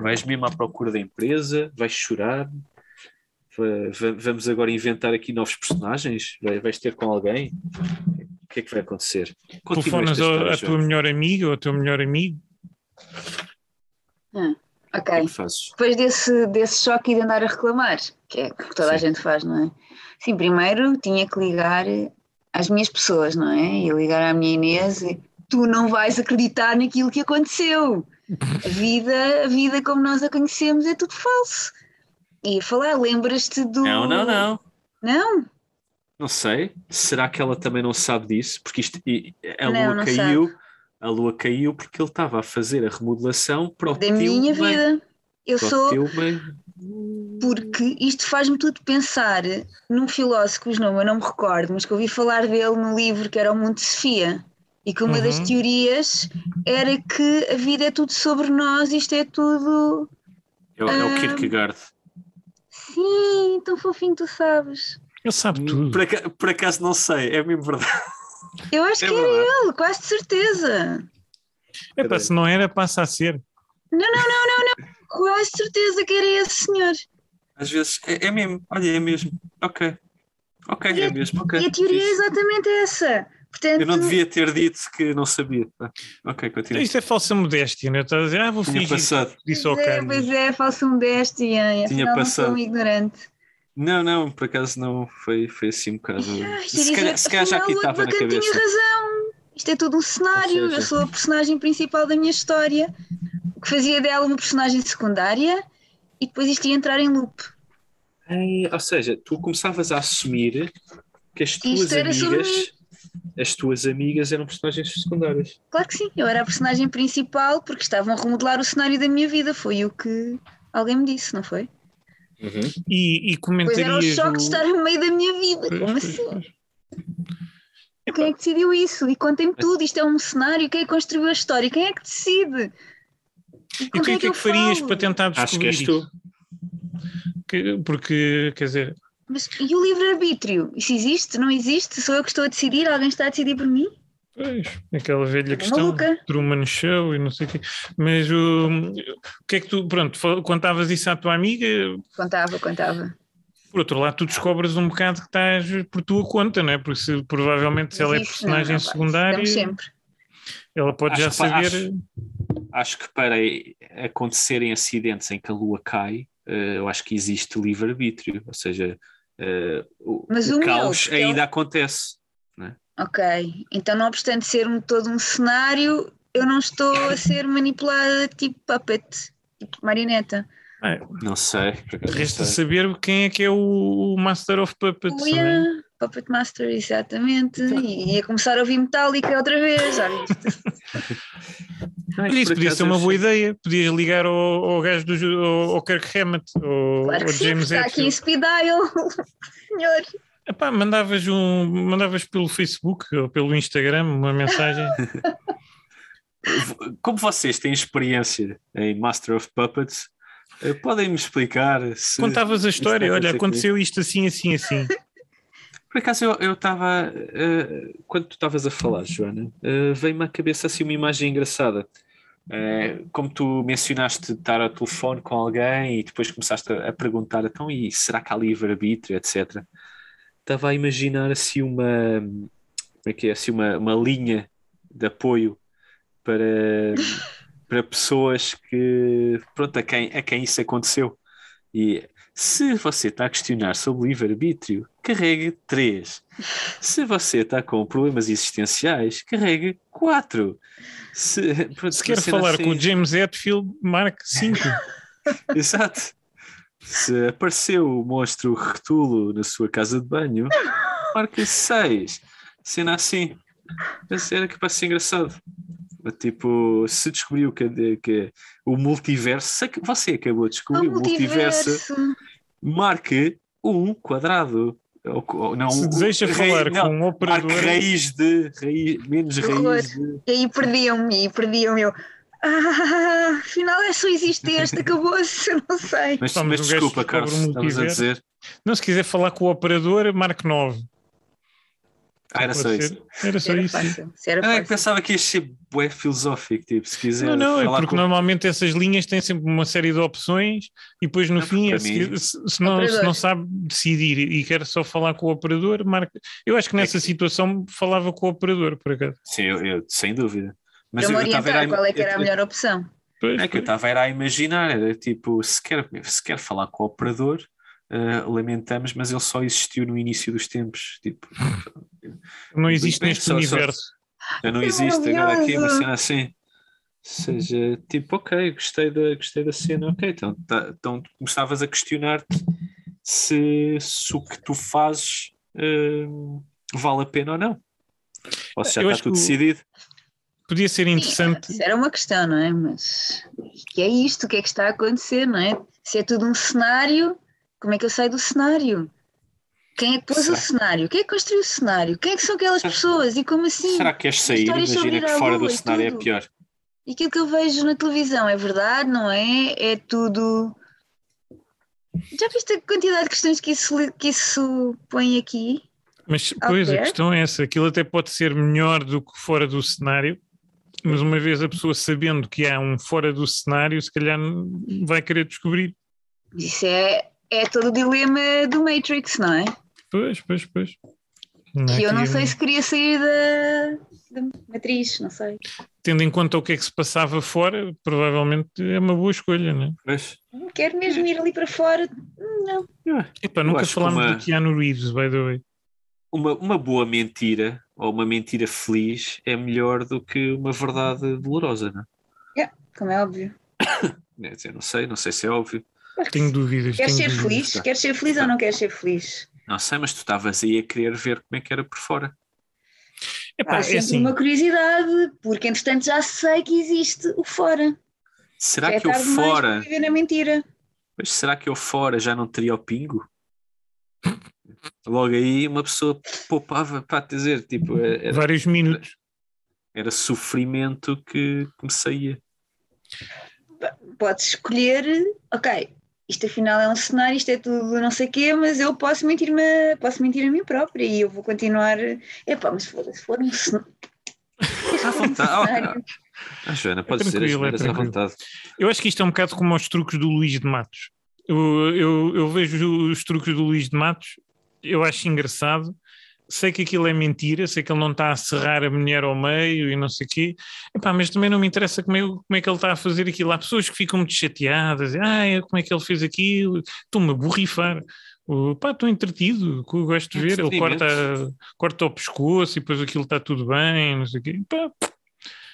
Vais mesmo à procura da empresa? Vais chorar? Va- va- Vamos agora inventar aqui novos personagens? Vai- Vais ter com alguém? O que é que vai acontecer? Telefonas à Joana. tua melhor amiga ou ao teu melhor amigo. O que é ok. que fazes? Depois desse, desse choque e de andar a reclamar, que é o que toda a Sim. gente faz, não é? Sim, primeiro tinha que ligar às minhas pessoas, não é? E ligar à minha Inês e tu não vais acreditar naquilo que aconteceu. A vida, a vida como nós a conhecemos é tudo falso. E falar, lembras-te do. Não, não, não. Não? Não sei. Será que ela também não sabe disso? Porque isto, a Não, lua não caiu. A lua caiu porque ele estava a fazer a remodelação para o Da teu minha bem. vida. Eu o sou. Porque isto faz-me tudo pensar num filósofo cujo nome eu não me recordo, mas que ouvi falar dele no livro que era O Mundo de Sofia. E que uma das Uhum. teorias era que a vida é tudo sobre nós, isto é tudo. É, o- é o Ah. Kierkegaard. Sim, tão fofinho tu sabes. Ele sabe tudo. Por, aca- por acaso não sei, é mesmo verdade. Eu acho É que era verdade. ele, quase de certeza. Epá, se não era, passa a ser. Não, não, não, não, não. Quase certeza que era esse senhor. Às vezes é, é mesmo, olha, é mesmo. Ok. Ok, E é a- mesmo. Ok. E a teoria é fixe. exatamente essa. Portanto, Eu não devia ter dito que não sabia. Ah, Ok, continua. Isto é falsa modéstia, né? Estás a dizer, ah, vou Tinha fingir passado. disse ao pois é, pois é, falsa modéstia. E Tinha afinal não sou passado. um ignorante. Não, não, por acaso não foi, foi assim um bocado. Isto Se é calhar, já aqui estava na cabeça. tinha razão. Isto é tudo um cenário. Eu sou a personagem principal da minha história. O que fazia dela uma personagem secundária e depois isto ia entrar em loop. Ei, ou seja, tu começavas a assumir que as tuas amigas as tuas amigas eram personagens secundárias. Claro que sim, eu era a personagem principal porque estavam a remodelar o cenário da minha vida. Foi o que alguém me disse, não foi? E, e Pois era o comentarias. choque de estar no meio da minha vida. Pois, Como pois, assim? Quem é que decidiu isso? E contem-me tudo. Isto é um cenário. Quem é que construiu a história? Quem é que decide? E E tu quem o que é que farias falo? para tentar Acho que descobrir és tu. Que- porque, quer dizer, Mas, e o livre-arbítrio? Isso existe? Não existe? Sou eu que estou a decidir? Alguém está a decidir por mim? pois, aquela velha Tô questão, maluca. Truman Show e não sei o quê. Mas o, o que é que tu, pronto, contavas isso à tua amiga, Contava, contava. Por outro lado, tu descobres um bocado que estás por tua conta, não é? Porque se, provavelmente se ela é personagem não, secundária, sempre. ela pode Acho já que saber. acho- Acho que para acontecerem acidentes em que a lua cai, eh, eu acho que existe livre-arbítrio, ou seja, eh, o, Mas o o meu, caos porque ainda eu- acontece. Ok. Então, não obstante ser um, todo um cenário, eu não estou a ser manipulada tipo puppet, tipo marioneta. Ah, Não sei. acaso não Resta sei. saber quem é que é o, Master of Puppets. Oh, não é? yeah, Puppet Master, exatamente. E ia começar a ouvir Metallica outra vez. Olha, isso por podia ser uma boa ideia. Podias ligar ao, ao gajo do ao, ao Kirk Hammett, ao, Claro ao que sim, James está aqui em speed dial. Senhor. Epá, mandavas, um, mandavas pelo Facebook ou pelo Instagram uma mensagem. Como vocês têm experiência em Master of Puppets, podem-me explicar se. Contavas a história, olha, aconteceu isto assim, assim, assim. Por acaso eu estava, quando tu estavas a falar, Joana, eh, veio-me à cabeça assim uma imagem engraçada. Eh, como tu mencionaste de estar ao telefone com alguém e depois começaste a, a perguntar, então, e será que há livre-arbítrio, etc. Estava a imaginar assim uma, como é que é, assim uma, uma linha de apoio para, para pessoas que, pronto, a quem, a quem isso aconteceu. E se você está a questionar sobre livre-arbítrio, carregue 3. Se você está com problemas existenciais, carregue 4. Se, pronto, Se quer falar com o James Hetfield, marque 5. Exato. Se apareceu o monstro retulo na sua casa de banho, marque 6. Cena assim. Era de ser engraçado. Tipo, se descobriu que, que o multiverso, você acabou de descobrir O multiverso, multiverso. marque um quadrado. Ou, ou não, Se deseja falar não, com um operador. Marque raiz de, raiz, menos Horror. raiz de. E aí perdiam-me, e perdiam-me. Eu, Ah, afinal é só existe este, acabou-se, não sei. Mas, Pá, mas desculpa, Carlos, o estavas a dizer. Não, se quiser falar com o operador, marque 9. Ah, era só isso. ser. Era só Era isso. Ah, é que pensava que ia ser bué filosófico, tipo, se quiser. Não, não, é falar porque com- normalmente essas linhas têm sempre uma série de opções e depois no Não, fim, é se, se- se não, se não sabe decidir e quer só falar com o operador, marca. Eu acho que nessa situação falava com o operador, por acaso. Sim, eu, eu- sem dúvida. Mas Para me eu estava orientar a- qual é que era a eu- melhor opção. Pois, É que eu estava era a imaginar, era tipo, se quer, se quer falar com o operador, eh, lamentamos, mas ele só existiu no início dos tempos. Tipo, não existe bem, neste só- só- universo. já não existe agora aqui uma maravilhoso. cena assim. Ou seja, tipo, ok, gostei da, gostei da cena, ok, então, tá- então começavas a questionar-te se, se o que tu fazes eh, vale a pena ou não. Ou se já Eu está acho tudo decidido. Podia ser interessante. Isso era uma questão, não é? Mas o que é isto? O que é que está a acontecer, não é? Se é tudo um cenário, como é que eu saio do cenário? Quem é que pôs Será- o cenário? Quem é que construiu o cenário? Quem é que são aquelas pessoas? E como assim? Será que queres sair? Imagina que fora do cenário é tudo. pior. E aquilo que eu vejo na televisão é verdade, não é? É tudo. Já viste a quantidade de questões que isso, que isso põe aqui? Mas, pois, a questão é essa: aquilo até pode ser melhor do que fora do cenário, mas uma vez a pessoa sabendo que há um fora do cenário, se calhar vai querer descobrir. Isso é, é todo o dilema do Matrix, não é? Pois, pois, pois. Que eu não sei se queria sair da, da matriz, não sei. Tendo em conta o que é que se passava fora, provavelmente é uma boa escolha, não é? Mas, Não quero mesmo ir ali para fora. Não. Epá, Eu nunca falámos uma- do Keanu Reeves, by the way. uma, uma boa mentira ou uma mentira feliz é melhor do que uma verdade dolorosa, não Yeah, como é óbvio. é? Dizer, não sei, não sei se é óbvio. Tenho dúvidas. Queres tenho ser dúvidas. feliz? Queres ser feliz ou não queres ser feliz? Não sei, mas tu estavas aí a querer ver como é que era por fora. Epá, Há é sempre assim, uma curiosidade, porque entretanto já sei que existe o fora. Será é que eu tarde demais fora, para viver na mentira. mas será que eu fora já não teria o pingo? Logo aí uma pessoa poupava, para dizer, tipo, era, vários minutos. era sofrimento que, que me saía. Podes escolher, ok, isto afinal é um cenário, isto é tudo não sei o quê, mas eu posso mentir-me, posso mentir a mim própria e eu vou continuar. Epá, mas se for, um cenário. Ah, Joana, as tranquilo, é à vontade. Eu acho que isto é um bocado como os truques do Luís de Matos. Eu, eu, eu vejo os truques do Luís de Matos, eu acho engraçado. Sei que aquilo é mentira, sei que ele não está a serrar a mulher ao meio e não sei o quê, Epá, mas também não me interessa como é, como é que ele está a fazer aquilo. Há pessoas que ficam muito chateadas, ah, como é que ele fez aquilo, estou-me a borrifar. Pá, estou entretido, que eu gosto de ver. Ele corta, corta o pescoço e depois aquilo está tudo bem, não sei o quê. Pá,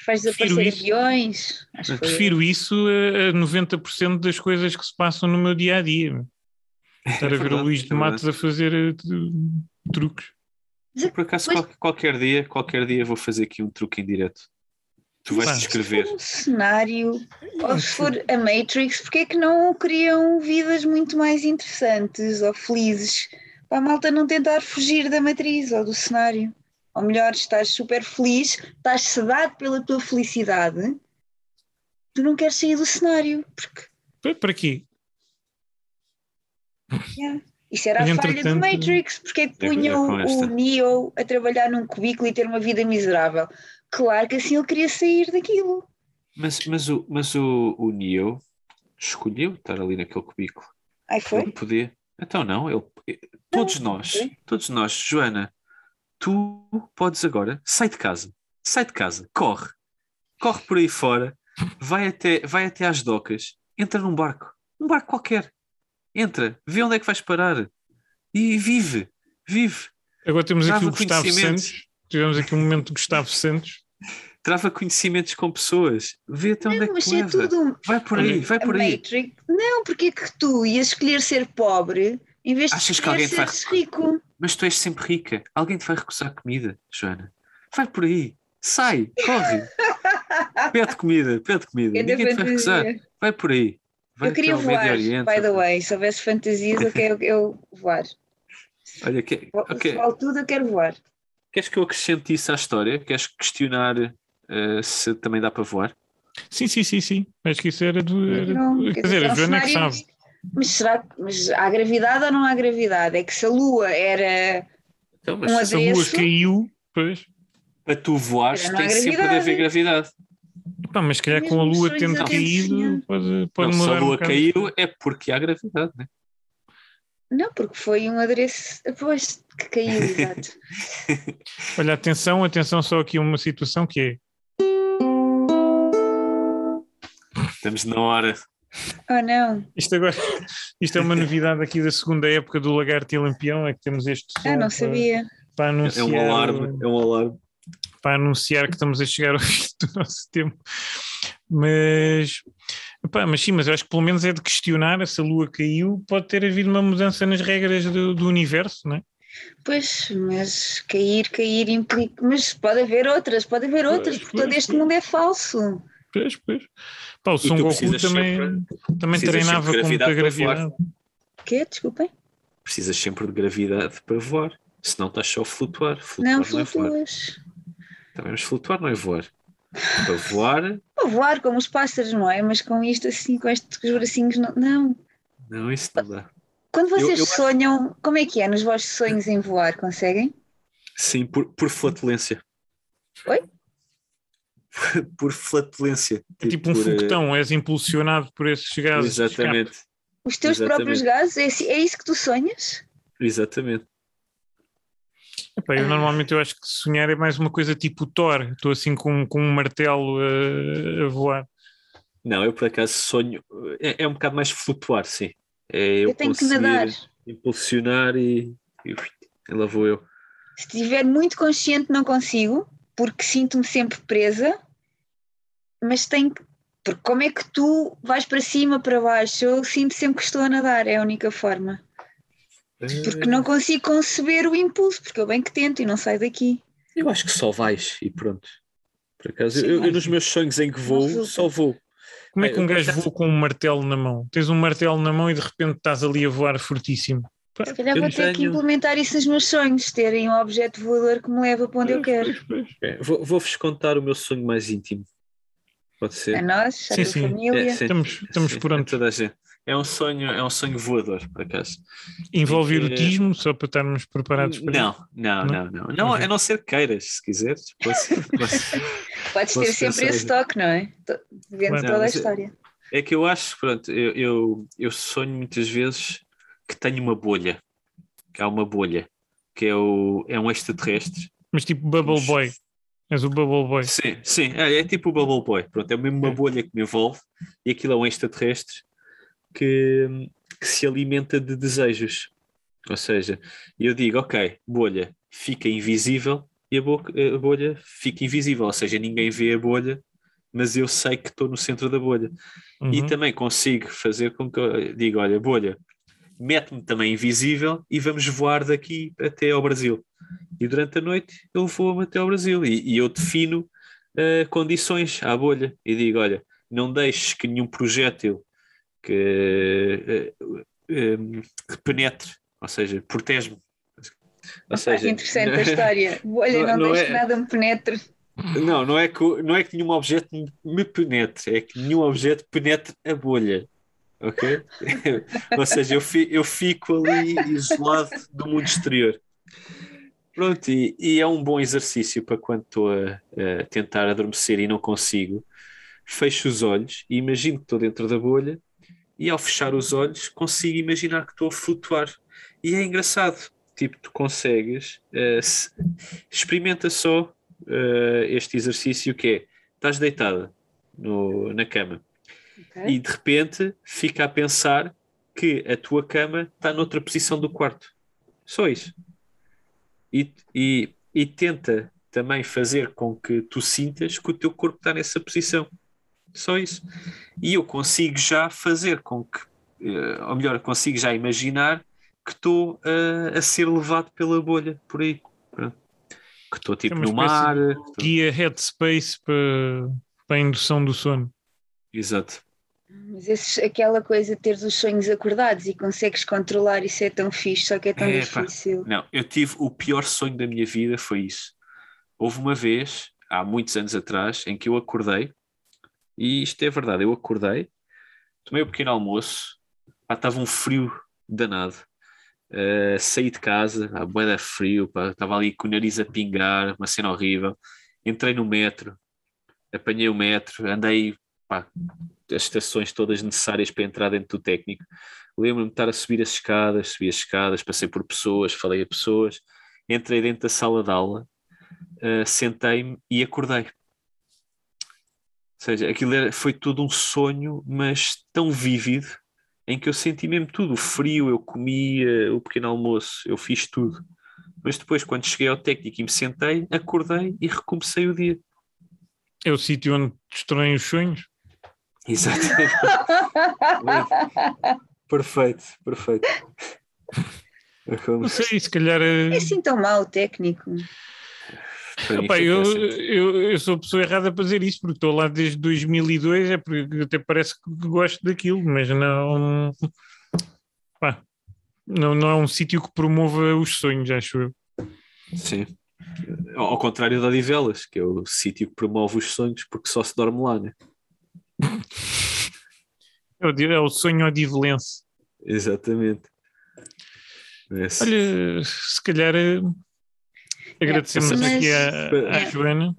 Faz Prefiro desaparecer isso. aviões. Acho que foi- prefiro isso a, a 90% das coisas que se passam no meu dia a dia. Estar a ver o verdade, Luís de é Matos a fazer eh, truques. Por acaso, qual- qualquer dia, qualquer dia vou fazer aqui um truque em direto. Tu vais descrever. um cenário, ou se for a Matrix, porque é que não criam vidas muito mais interessantes ou felizes para a malta não tentar fugir da matriz ou do cenário? Ou melhor, estás super feliz, estás sedado pela tua felicidade, tu não queres sair do cenário, porque Para quê? yeah, isso era a falha do Matrix, porque é que é punham o, Neo a trabalhar num cubículo e ter uma vida miserável? Claro que assim ele queria sair daquilo. Mas, mas, o, mas o, o Neo escolheu estar ali naquele cubículo. Aí foi? Ele podia. Então não, ele, todos nós, todos nós, Joana, tu podes agora, sai de casa, sai de casa, corre, corre por aí fora, vai até, vai até às docas, entra num barco, um barco qualquer, entra, vê onde é que vais parar e vive, vive, Agora temos aqui Trava o Gustavo. Santos. Tivemos aqui um momento do Gustavo Santos. trava conhecimentos com pessoas, vê até onde é que te é leva. tudo Vai por aí, vai por aí. Matrix. Não, porque é que tu ias escolher ser pobre em vez de Achas que escolher alguém te vai seres rico? Mas tu és sempre rica. Alguém te vai recusar comida, Joana. Vai por aí. Sai, corre. pede comida, pede comida. Grande Ninguém te vai recusar. Vai por aí. Vai Eu queria voar, Oriente. by the way. Se houvesse fantasias, eu quero eu voar. Olha, que, ok. Se vale tudo, eu quero voar. Queres que eu acrescente isso à história? Queres questionar eh, se também dá para voar? Sim, sim, sim, sim. Acho que isso era do. Era, Não, quer dizer, é a Joana é que cenário- sabe. Mas será que mas há gravidade ou não há gravidade? É que se a Lua era Então, um Se a lua caiu, pois. Para tu voares, tem sempre de haver gravidade. Pá, mas se calhar com a lua tendo a caído, pode, pode Não, se mudar a um lua bocado. caiu, é porque há gravidade, né? não, porque foi um adereço depois que caiu, exato. Olha, atenção, atenção só aqui a uma situação que é. Estamos na hora. Oh não, Isto agora, isto é uma novidade aqui da segunda época do Lagarto e Lampião, é que temos este som ah, não para- sabia. para É anunciar, um alarme. É um alarme. Para anunciar que estamos a chegar ao fim do nosso tempo. Mas, epá, mas sim, mas eu acho que pelo menos é de questionar se a Lua caiu, pode ter havido uma mudança nas regras do, do universo, não é? Pois, mas cair, cair implica. Mas pode haver outras, pode haver outras, porque todo pois, este mundo é falso. Pois, pois. Pá, o Son Goku também, também precisas treinava sempre com muita gravidade. O quê? Desculpem? Precisas sempre de gravidade para voar. Senão estás só a flutuar. Flutuar Não, não, é flutuas. Também, mas flutuar não é voar. Para voar, Vou voar como os pássaros, não é? Mas com isto assim, com estes bracinhos, não. não. não, isso não dá. Quando vocês eu- sonham, como é que é nos vossos sonhos em voar? Conseguem? Sim, por, por flatulência. Oi? por flatulência. É tipo um por, eh, foguetão, és impulsionado por esses gases. Exatamente. Os teus Exatamente. próprios gases? É, assim- é isso que tu sonhas? Exatamente. Epá, eu normalmente eu acho que sonhar é mais uma coisa tipo Thor, estou assim com, com um martelo a, a voar. Não, eu por acaso sonho. É, é um bocado mais flutuar, sim. É eu, Eu tenho que nadar. impulsionar e, e, e lá vou eu. Se estiver muito consciente, não consigo, porque sinto-me sempre presa, mas tenho que. Porque como é que tu vais para cima, para baixo? Eu sinto sempre que estou a nadar, é a única forma. Porque não consigo conceber o impulso, porque eu bem que tento e não saio daqui. Eu acho que só vais e pronto. Por acaso, Sim, eu, eu, nos meus sonhos em que vou, só vou. Como é que um gajo voa com um martelo na mão? Tens um martelo na mão e de repente estás ali a voar fortíssimo. Se calhar vou ter tenho... que implementar isso nos meus sonhos, terem um objeto voador que me leva para onde eu quero. É, Vou-vos contar o meu sonho mais íntimo. Pode ser? A nós, a sim, sim. família. É, sim, estamos estamos por onde. Toda a gente. É um sonho, é um sonho voador, por acaso. Envolve que... erotismo, só para estarmos preparados para não, não, não, não, não. Não, a não ser queiras, se quiseres. Pode Podes ter sempre esse toque, não é? Vendo toda a é- história. É que eu acho, pronto, eu, eu, eu sonho muitas vezes que tenho uma bolha, que há uma bolha, que é, o, é um extraterrestre. Mas tipo Bubble Boy. És o Bubble Boy. Sim, sim, é, é tipo o Bubble Boy. Pronto, é mesmo uma bolha que me envolve e aquilo é um extraterrestre que, que se alimenta de desejos. Ou seja, eu digo, ok, bolha fica invisível e a, boca, a bolha fica invisível, ou seja, ninguém vê a bolha, mas eu sei que estou no centro da bolha. Uhum. E também consigo fazer com que eu diga, olha, bolha, mete-me também invisível e vamos voar daqui até ao Brasil. E durante a noite ele voa até ao Brasil e, e eu defino uh, condições à bolha e digo, olha, não deixes que nenhum projétil que, uh, um, que penetre, ou seja, protege-me. Ou seja, interessante a história. Olha, não, não, não deixe é, que nada me penetre. Não, não é, que, não é que nenhum objeto me penetre, é que nenhum objeto penetre a bolha. Ok? ou seja, eu, fi, eu fico ali isolado do mundo exterior. Pronto, e, e, é um bom exercício para quando estou a, a, tentar adormecer e não consigo. Fecho os olhos e imagino que estou dentro da bolha e ao fechar os olhos consigo imaginar que estou a flutuar. E é engraçado, tipo, tu consegues, uh, se, experimenta só uh, este exercício que é, estás deitada no, na cama okay. e de repente fica a pensar que a tua cama está noutra posição do quarto. Só isso. E, e, e tenta também fazer com que tu sintas que o teu corpo está nessa posição. Só isso. E eu consigo já fazer com que, uh, ou melhor, consigo já imaginar que estou uh, a ser levado pela bolha por aí. Que estou tipo no mar. Guia headspace para, para a indução do sono. Exato. Mas esses, aquela coisa de teres os sonhos acordados e consegues controlar isso é tão fixe, só que é tão é, difícil. Pá, não, eu tive o pior sonho da minha vida foi isso. Houve uma vez, há muitos anos atrás, em que eu acordei e isto é verdade, eu acordei, tomei o um pequeno almoço, pá, estava um frio danado. Uh, saí de casa, a boeda frio, pá, estava ali com o nariz a pingar, uma cena horrível. Entrei no metro, apanhei o metro, andei pá, as estações todas necessárias para entrar dentro do técnico. Lembro-me de estar a subir as escadas, subi as escadas, passei por pessoas, falei a pessoas, entrei dentro da sala de aula, uh, sentei-me e acordei seja, aquilo era, foi todo um sonho, mas tão vívido, em que eu senti mesmo tudo. O frio, eu comia, o pequeno almoço, eu fiz tudo. Mas depois, quando cheguei ao técnico e me sentei, acordei e recomecei o dia. É o sítio onde destroem os sonhos? Exatamente. perfeito, perfeito. Não sei, se calhar. É, é assim tão mau o técnico. Opa, eu, eu, eu, sou a pessoa errada para dizer isso, porque estou lá desde 2002, é porque até parece que gosto daquilo, mas não. Pá, não, não é um sítio que promova os sonhos, acho eu. Sim. Ao contrário da Odivelas, que é o sítio que promove os sonhos porque só se dorme lá, né? É o, é o sonho odivelense. Exatamente. É Olha, se calhar eh, Agradecemos aqui à, à Joana.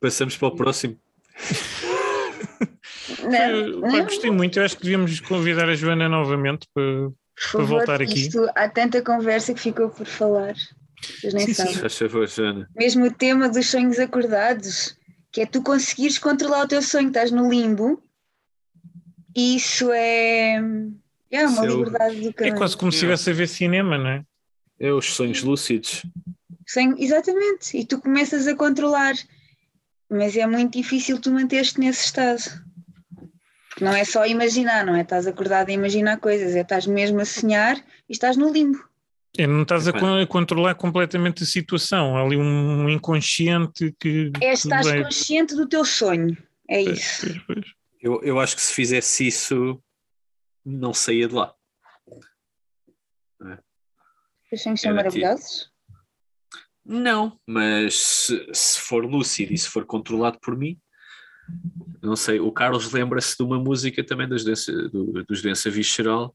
Passamos para o próximo. Não, não. gostei muito, eu acho que devíamos convidar a Joana novamente para, para voltar aqui. Isto, há tanta conversa que ficou por falar. Vocês nem sim, sabem. Sim. Faz favor, Joana. Mesmo o tema dos sonhos acordados, que é tu conseguires controlar o teu sonho, estás no limbo. Isso é, é uma Seu... liberdade do caralho. É quase como se estivesse a ver cinema, não é? É os sonhos lúcidos. Sem, exatamente, e tu começas a controlar, mas é muito difícil tu manter-te nesse estado. Porque não é só imaginar, não é? Estás acordado a imaginar coisas, é estás mesmo a sonhar e estás no limbo. É, não estás a, a controlar completamente a situação. Há ali um inconsciente que. É estás vai- consciente do teu sonho. É isso. Pois, pois. Eu, eu acho que se fizesse isso, não saía de lá. Os sonhos são Era tipo- maravilhosos. Não, mas se, se for lúcido e se for controlado por mim, não sei. O Carlos lembra-se de uma música também das doença, do, dos doença visceral,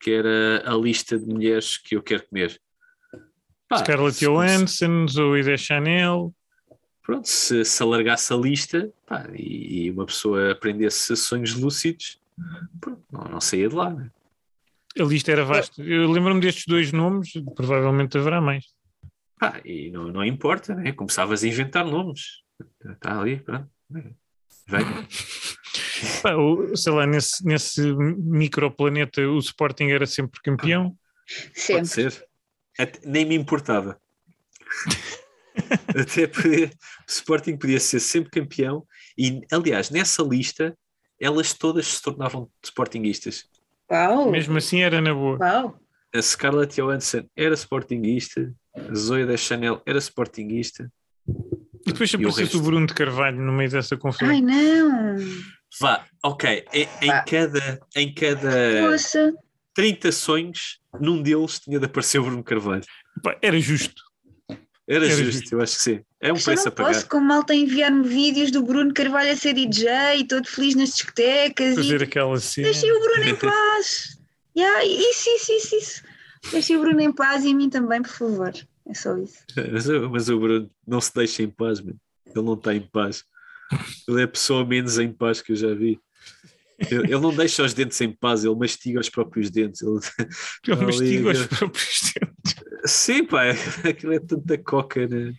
que era a lista de mulheres que eu quero comer. Pá, Scarlett Johansson, Zoe Deschanel. Pronto, se, se alargasse a lista pá, e, e uma pessoa aprendesse sonhos lúcidos, pronto, não, não saía de lá. Né? A lista era vasta. Eu lembro-me destes dois nomes, provavelmente haverá mais. Pá, e não, não importa, né? começavas a inventar nomes. Está ali, pronto. Vem. Pá, o- sei lá, nesse, nesse microplaneta o Sporting era sempre campeão. Sempre. Pode ser. Até- nem me importava. Até podia, o Sporting podia ser sempre campeão e, aliás, nessa lista elas todas se tornavam Sportinguistas. Uau! Mesmo assim era na boa. Uau! A Scarlett Johansson era Sportinguista, a Zoe da Chanel era Sportinguista. E depois o apareceu o Bruno de Carvalho no meio dessa confusão. Ai não! Vá, ok. Em, em Vá. cada, em cada Poxa! 30 sonhos, num deles tinha de aparecer o Bruno Carvalho. Pá, era justo. Era, Era justo, justo. eu acho que sim. É um eu preço não a pagar. posso, como malta a enviar-me vídeos do Bruno Carvalho a ser DJ e todo feliz nas discotecas Fazer e aquela cena. deixem o Bruno em paz. yeah, isso, isso, isso, isso. Deixem o Bruno em paz e a mim também, por favor. É só isso. Mas, o- Bruno não se deixa em paz, mano. Ele não está em paz. Ele é a pessoa menos em paz que eu já vi. Ele, ele não deixa os dentes em paz, ele mastiga os próprios dentes. Ele, Ele Ali, mastiga os próprios dentes. Sim, pá, aquilo é tanta coca, né?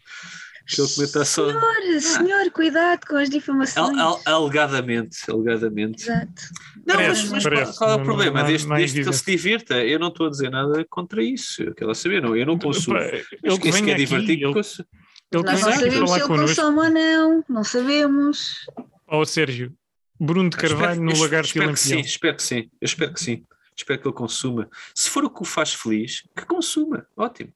Que ele comenta só. Senhor, senhor, cuidado com as difamações. Al- al- alegadamente, alegadamente. Exato. Não, Parece, mas, mas parece. qual é o Não- problema? não desde não desde que ele se divirta, eu não estou a dizer nada contra isso. Eu quero saber, não, eu não consumo. Mas Ele quem se venha quer aqui, divertir, ele, consu- ele Nós não sabemos se ele connosco. consome ou não. Não sabemos. Ó Sérgio, Bruno de Carvalho Espero- no Lagarto espero que sim, espero que sim, eu espero que sim. Espero que ele consuma. Se for o que o faz feliz, que consuma. Ótimo.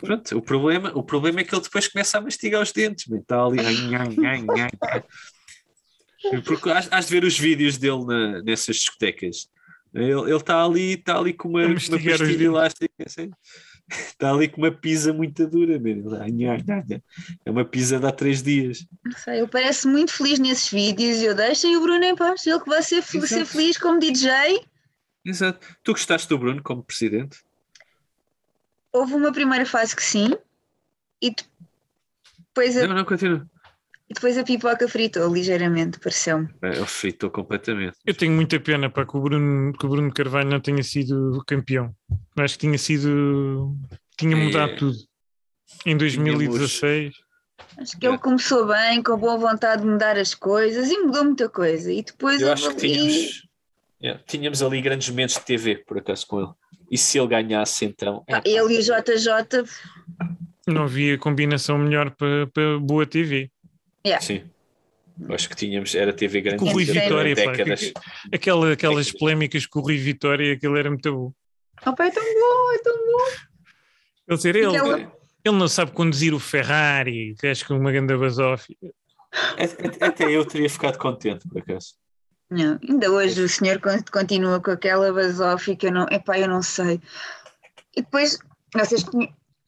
Pronto, o problema, o problema é que ele depois começa a mastigar os dentes. Está ali. Porque has, de ver os vídeos dele na- nessas discotecas. Ele está ali, está ali com uma, uma pastilha elástica. assim. Está ali com uma pizza muito dura. ai. É uma pizza de há três dias. Não sei, ele parece muito feliz nesses vídeos. Eu deixei o Bruno em paz. Ele que vai ser, ser feliz como DJ. Exato. Tu gostaste do Bruno como presidente? Houve uma primeira fase que sim. E depois a, Não, não, continua. e depois a pipoca fritou ligeiramente, pareceu-me. É, Ele fritou completamente. Eu tenho muita pena para que o Bruno, que o Bruno Carvalho não tenha sido campeão. Acho que tinha sido. tinha É. mudado tudo. Em 2016. Acho que ele começou bem, com boa vontade de mudar as coisas e mudou muita coisa. E depois Eu acho que ali- tínhamos, é, tínhamos ali grandes momentos de TV, por acaso, com ele. E se ele ganhasse, então. Pá, ele e o JJ, Não havia combinação melhor para, para boa TV. yeah. Sim. Acho que tínhamos. Era TV grande. Com o Rui Vitória, décadas. que- aquela, aquelas polémicas com o Rui Vitória, aquilo era muito bom. Opa, é tão bom, é tão bom. Ele, dizer, ele, Aquela- ele não sabe conduzir o Ferrari, que acho que é uma grande basófia. Até- Até eu teria ficado contente, por acaso. Não, ainda hoje o senhor con- continua com aquela basófia que eu não, epá, eu não sei. E depois, vocês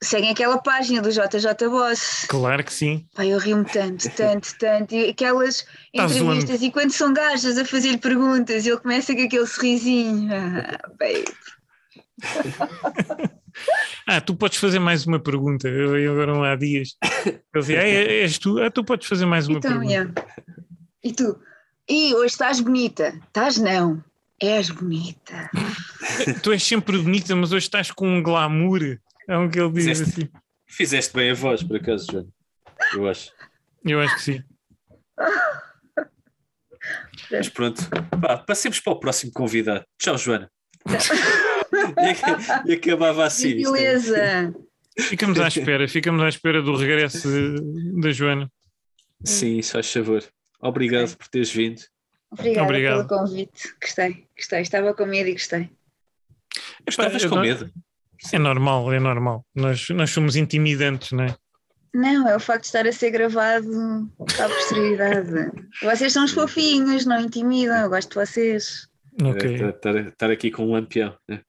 seguem aquela página do JJ Boss. Claro que sim. Pá, eu rio-me tanto, tanto, tanto. E aquelas Tá entrevistas, e quando são gajas a fazer-lhe perguntas, ele começa com aquele sorrisinho. Ah, babe. Ah, tu podes fazer mais uma pergunta. Eu, eu agora não há dias. Ele dizia, ah, és tu? Ah, tu podes fazer mais uma Então, pergunta. E tu? E hoje estás bonita? Estás não. És bonita. Tu és sempre bonita, mas hoje estás com um glamour. É o que ele diz Fizeste- assim. Fizeste bem a voz, por acaso, João. Eu acho. Eu acho que sim. Mas pronto. Pá, passemos para o próximo convidado. Tchau, Joana. e, e acabava assim. Que isto é- beleza. Ficamos à espera, ficamos à espera do regresso da Joana. Sim, se faz favor. Obrigado por teres vindo. Obrigada Obrigado. pelo convite. Gostei, gostei. Estava com medo e gostei. Estavas com medo. É normal, é normal. Nós, nós somos intimidantes, não é? Não, é o facto de estar a ser gravado para a posteridade. vocês são os fofinhos, não intimidam, eu gosto de vocês. Ok. Estar- Estar, estar aqui com um lampião. né?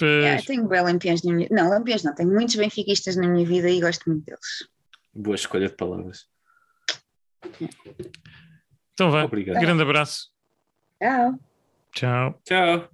Yeah, eu tenho bem lampiões na minha Não, lampiões não, tenho muitos benfiquistas na minha vida e gosto muito deles. Boa escolha de palavras. Então vá. Obrigado. Grande abraço. Tchau. Tchau. Tchau.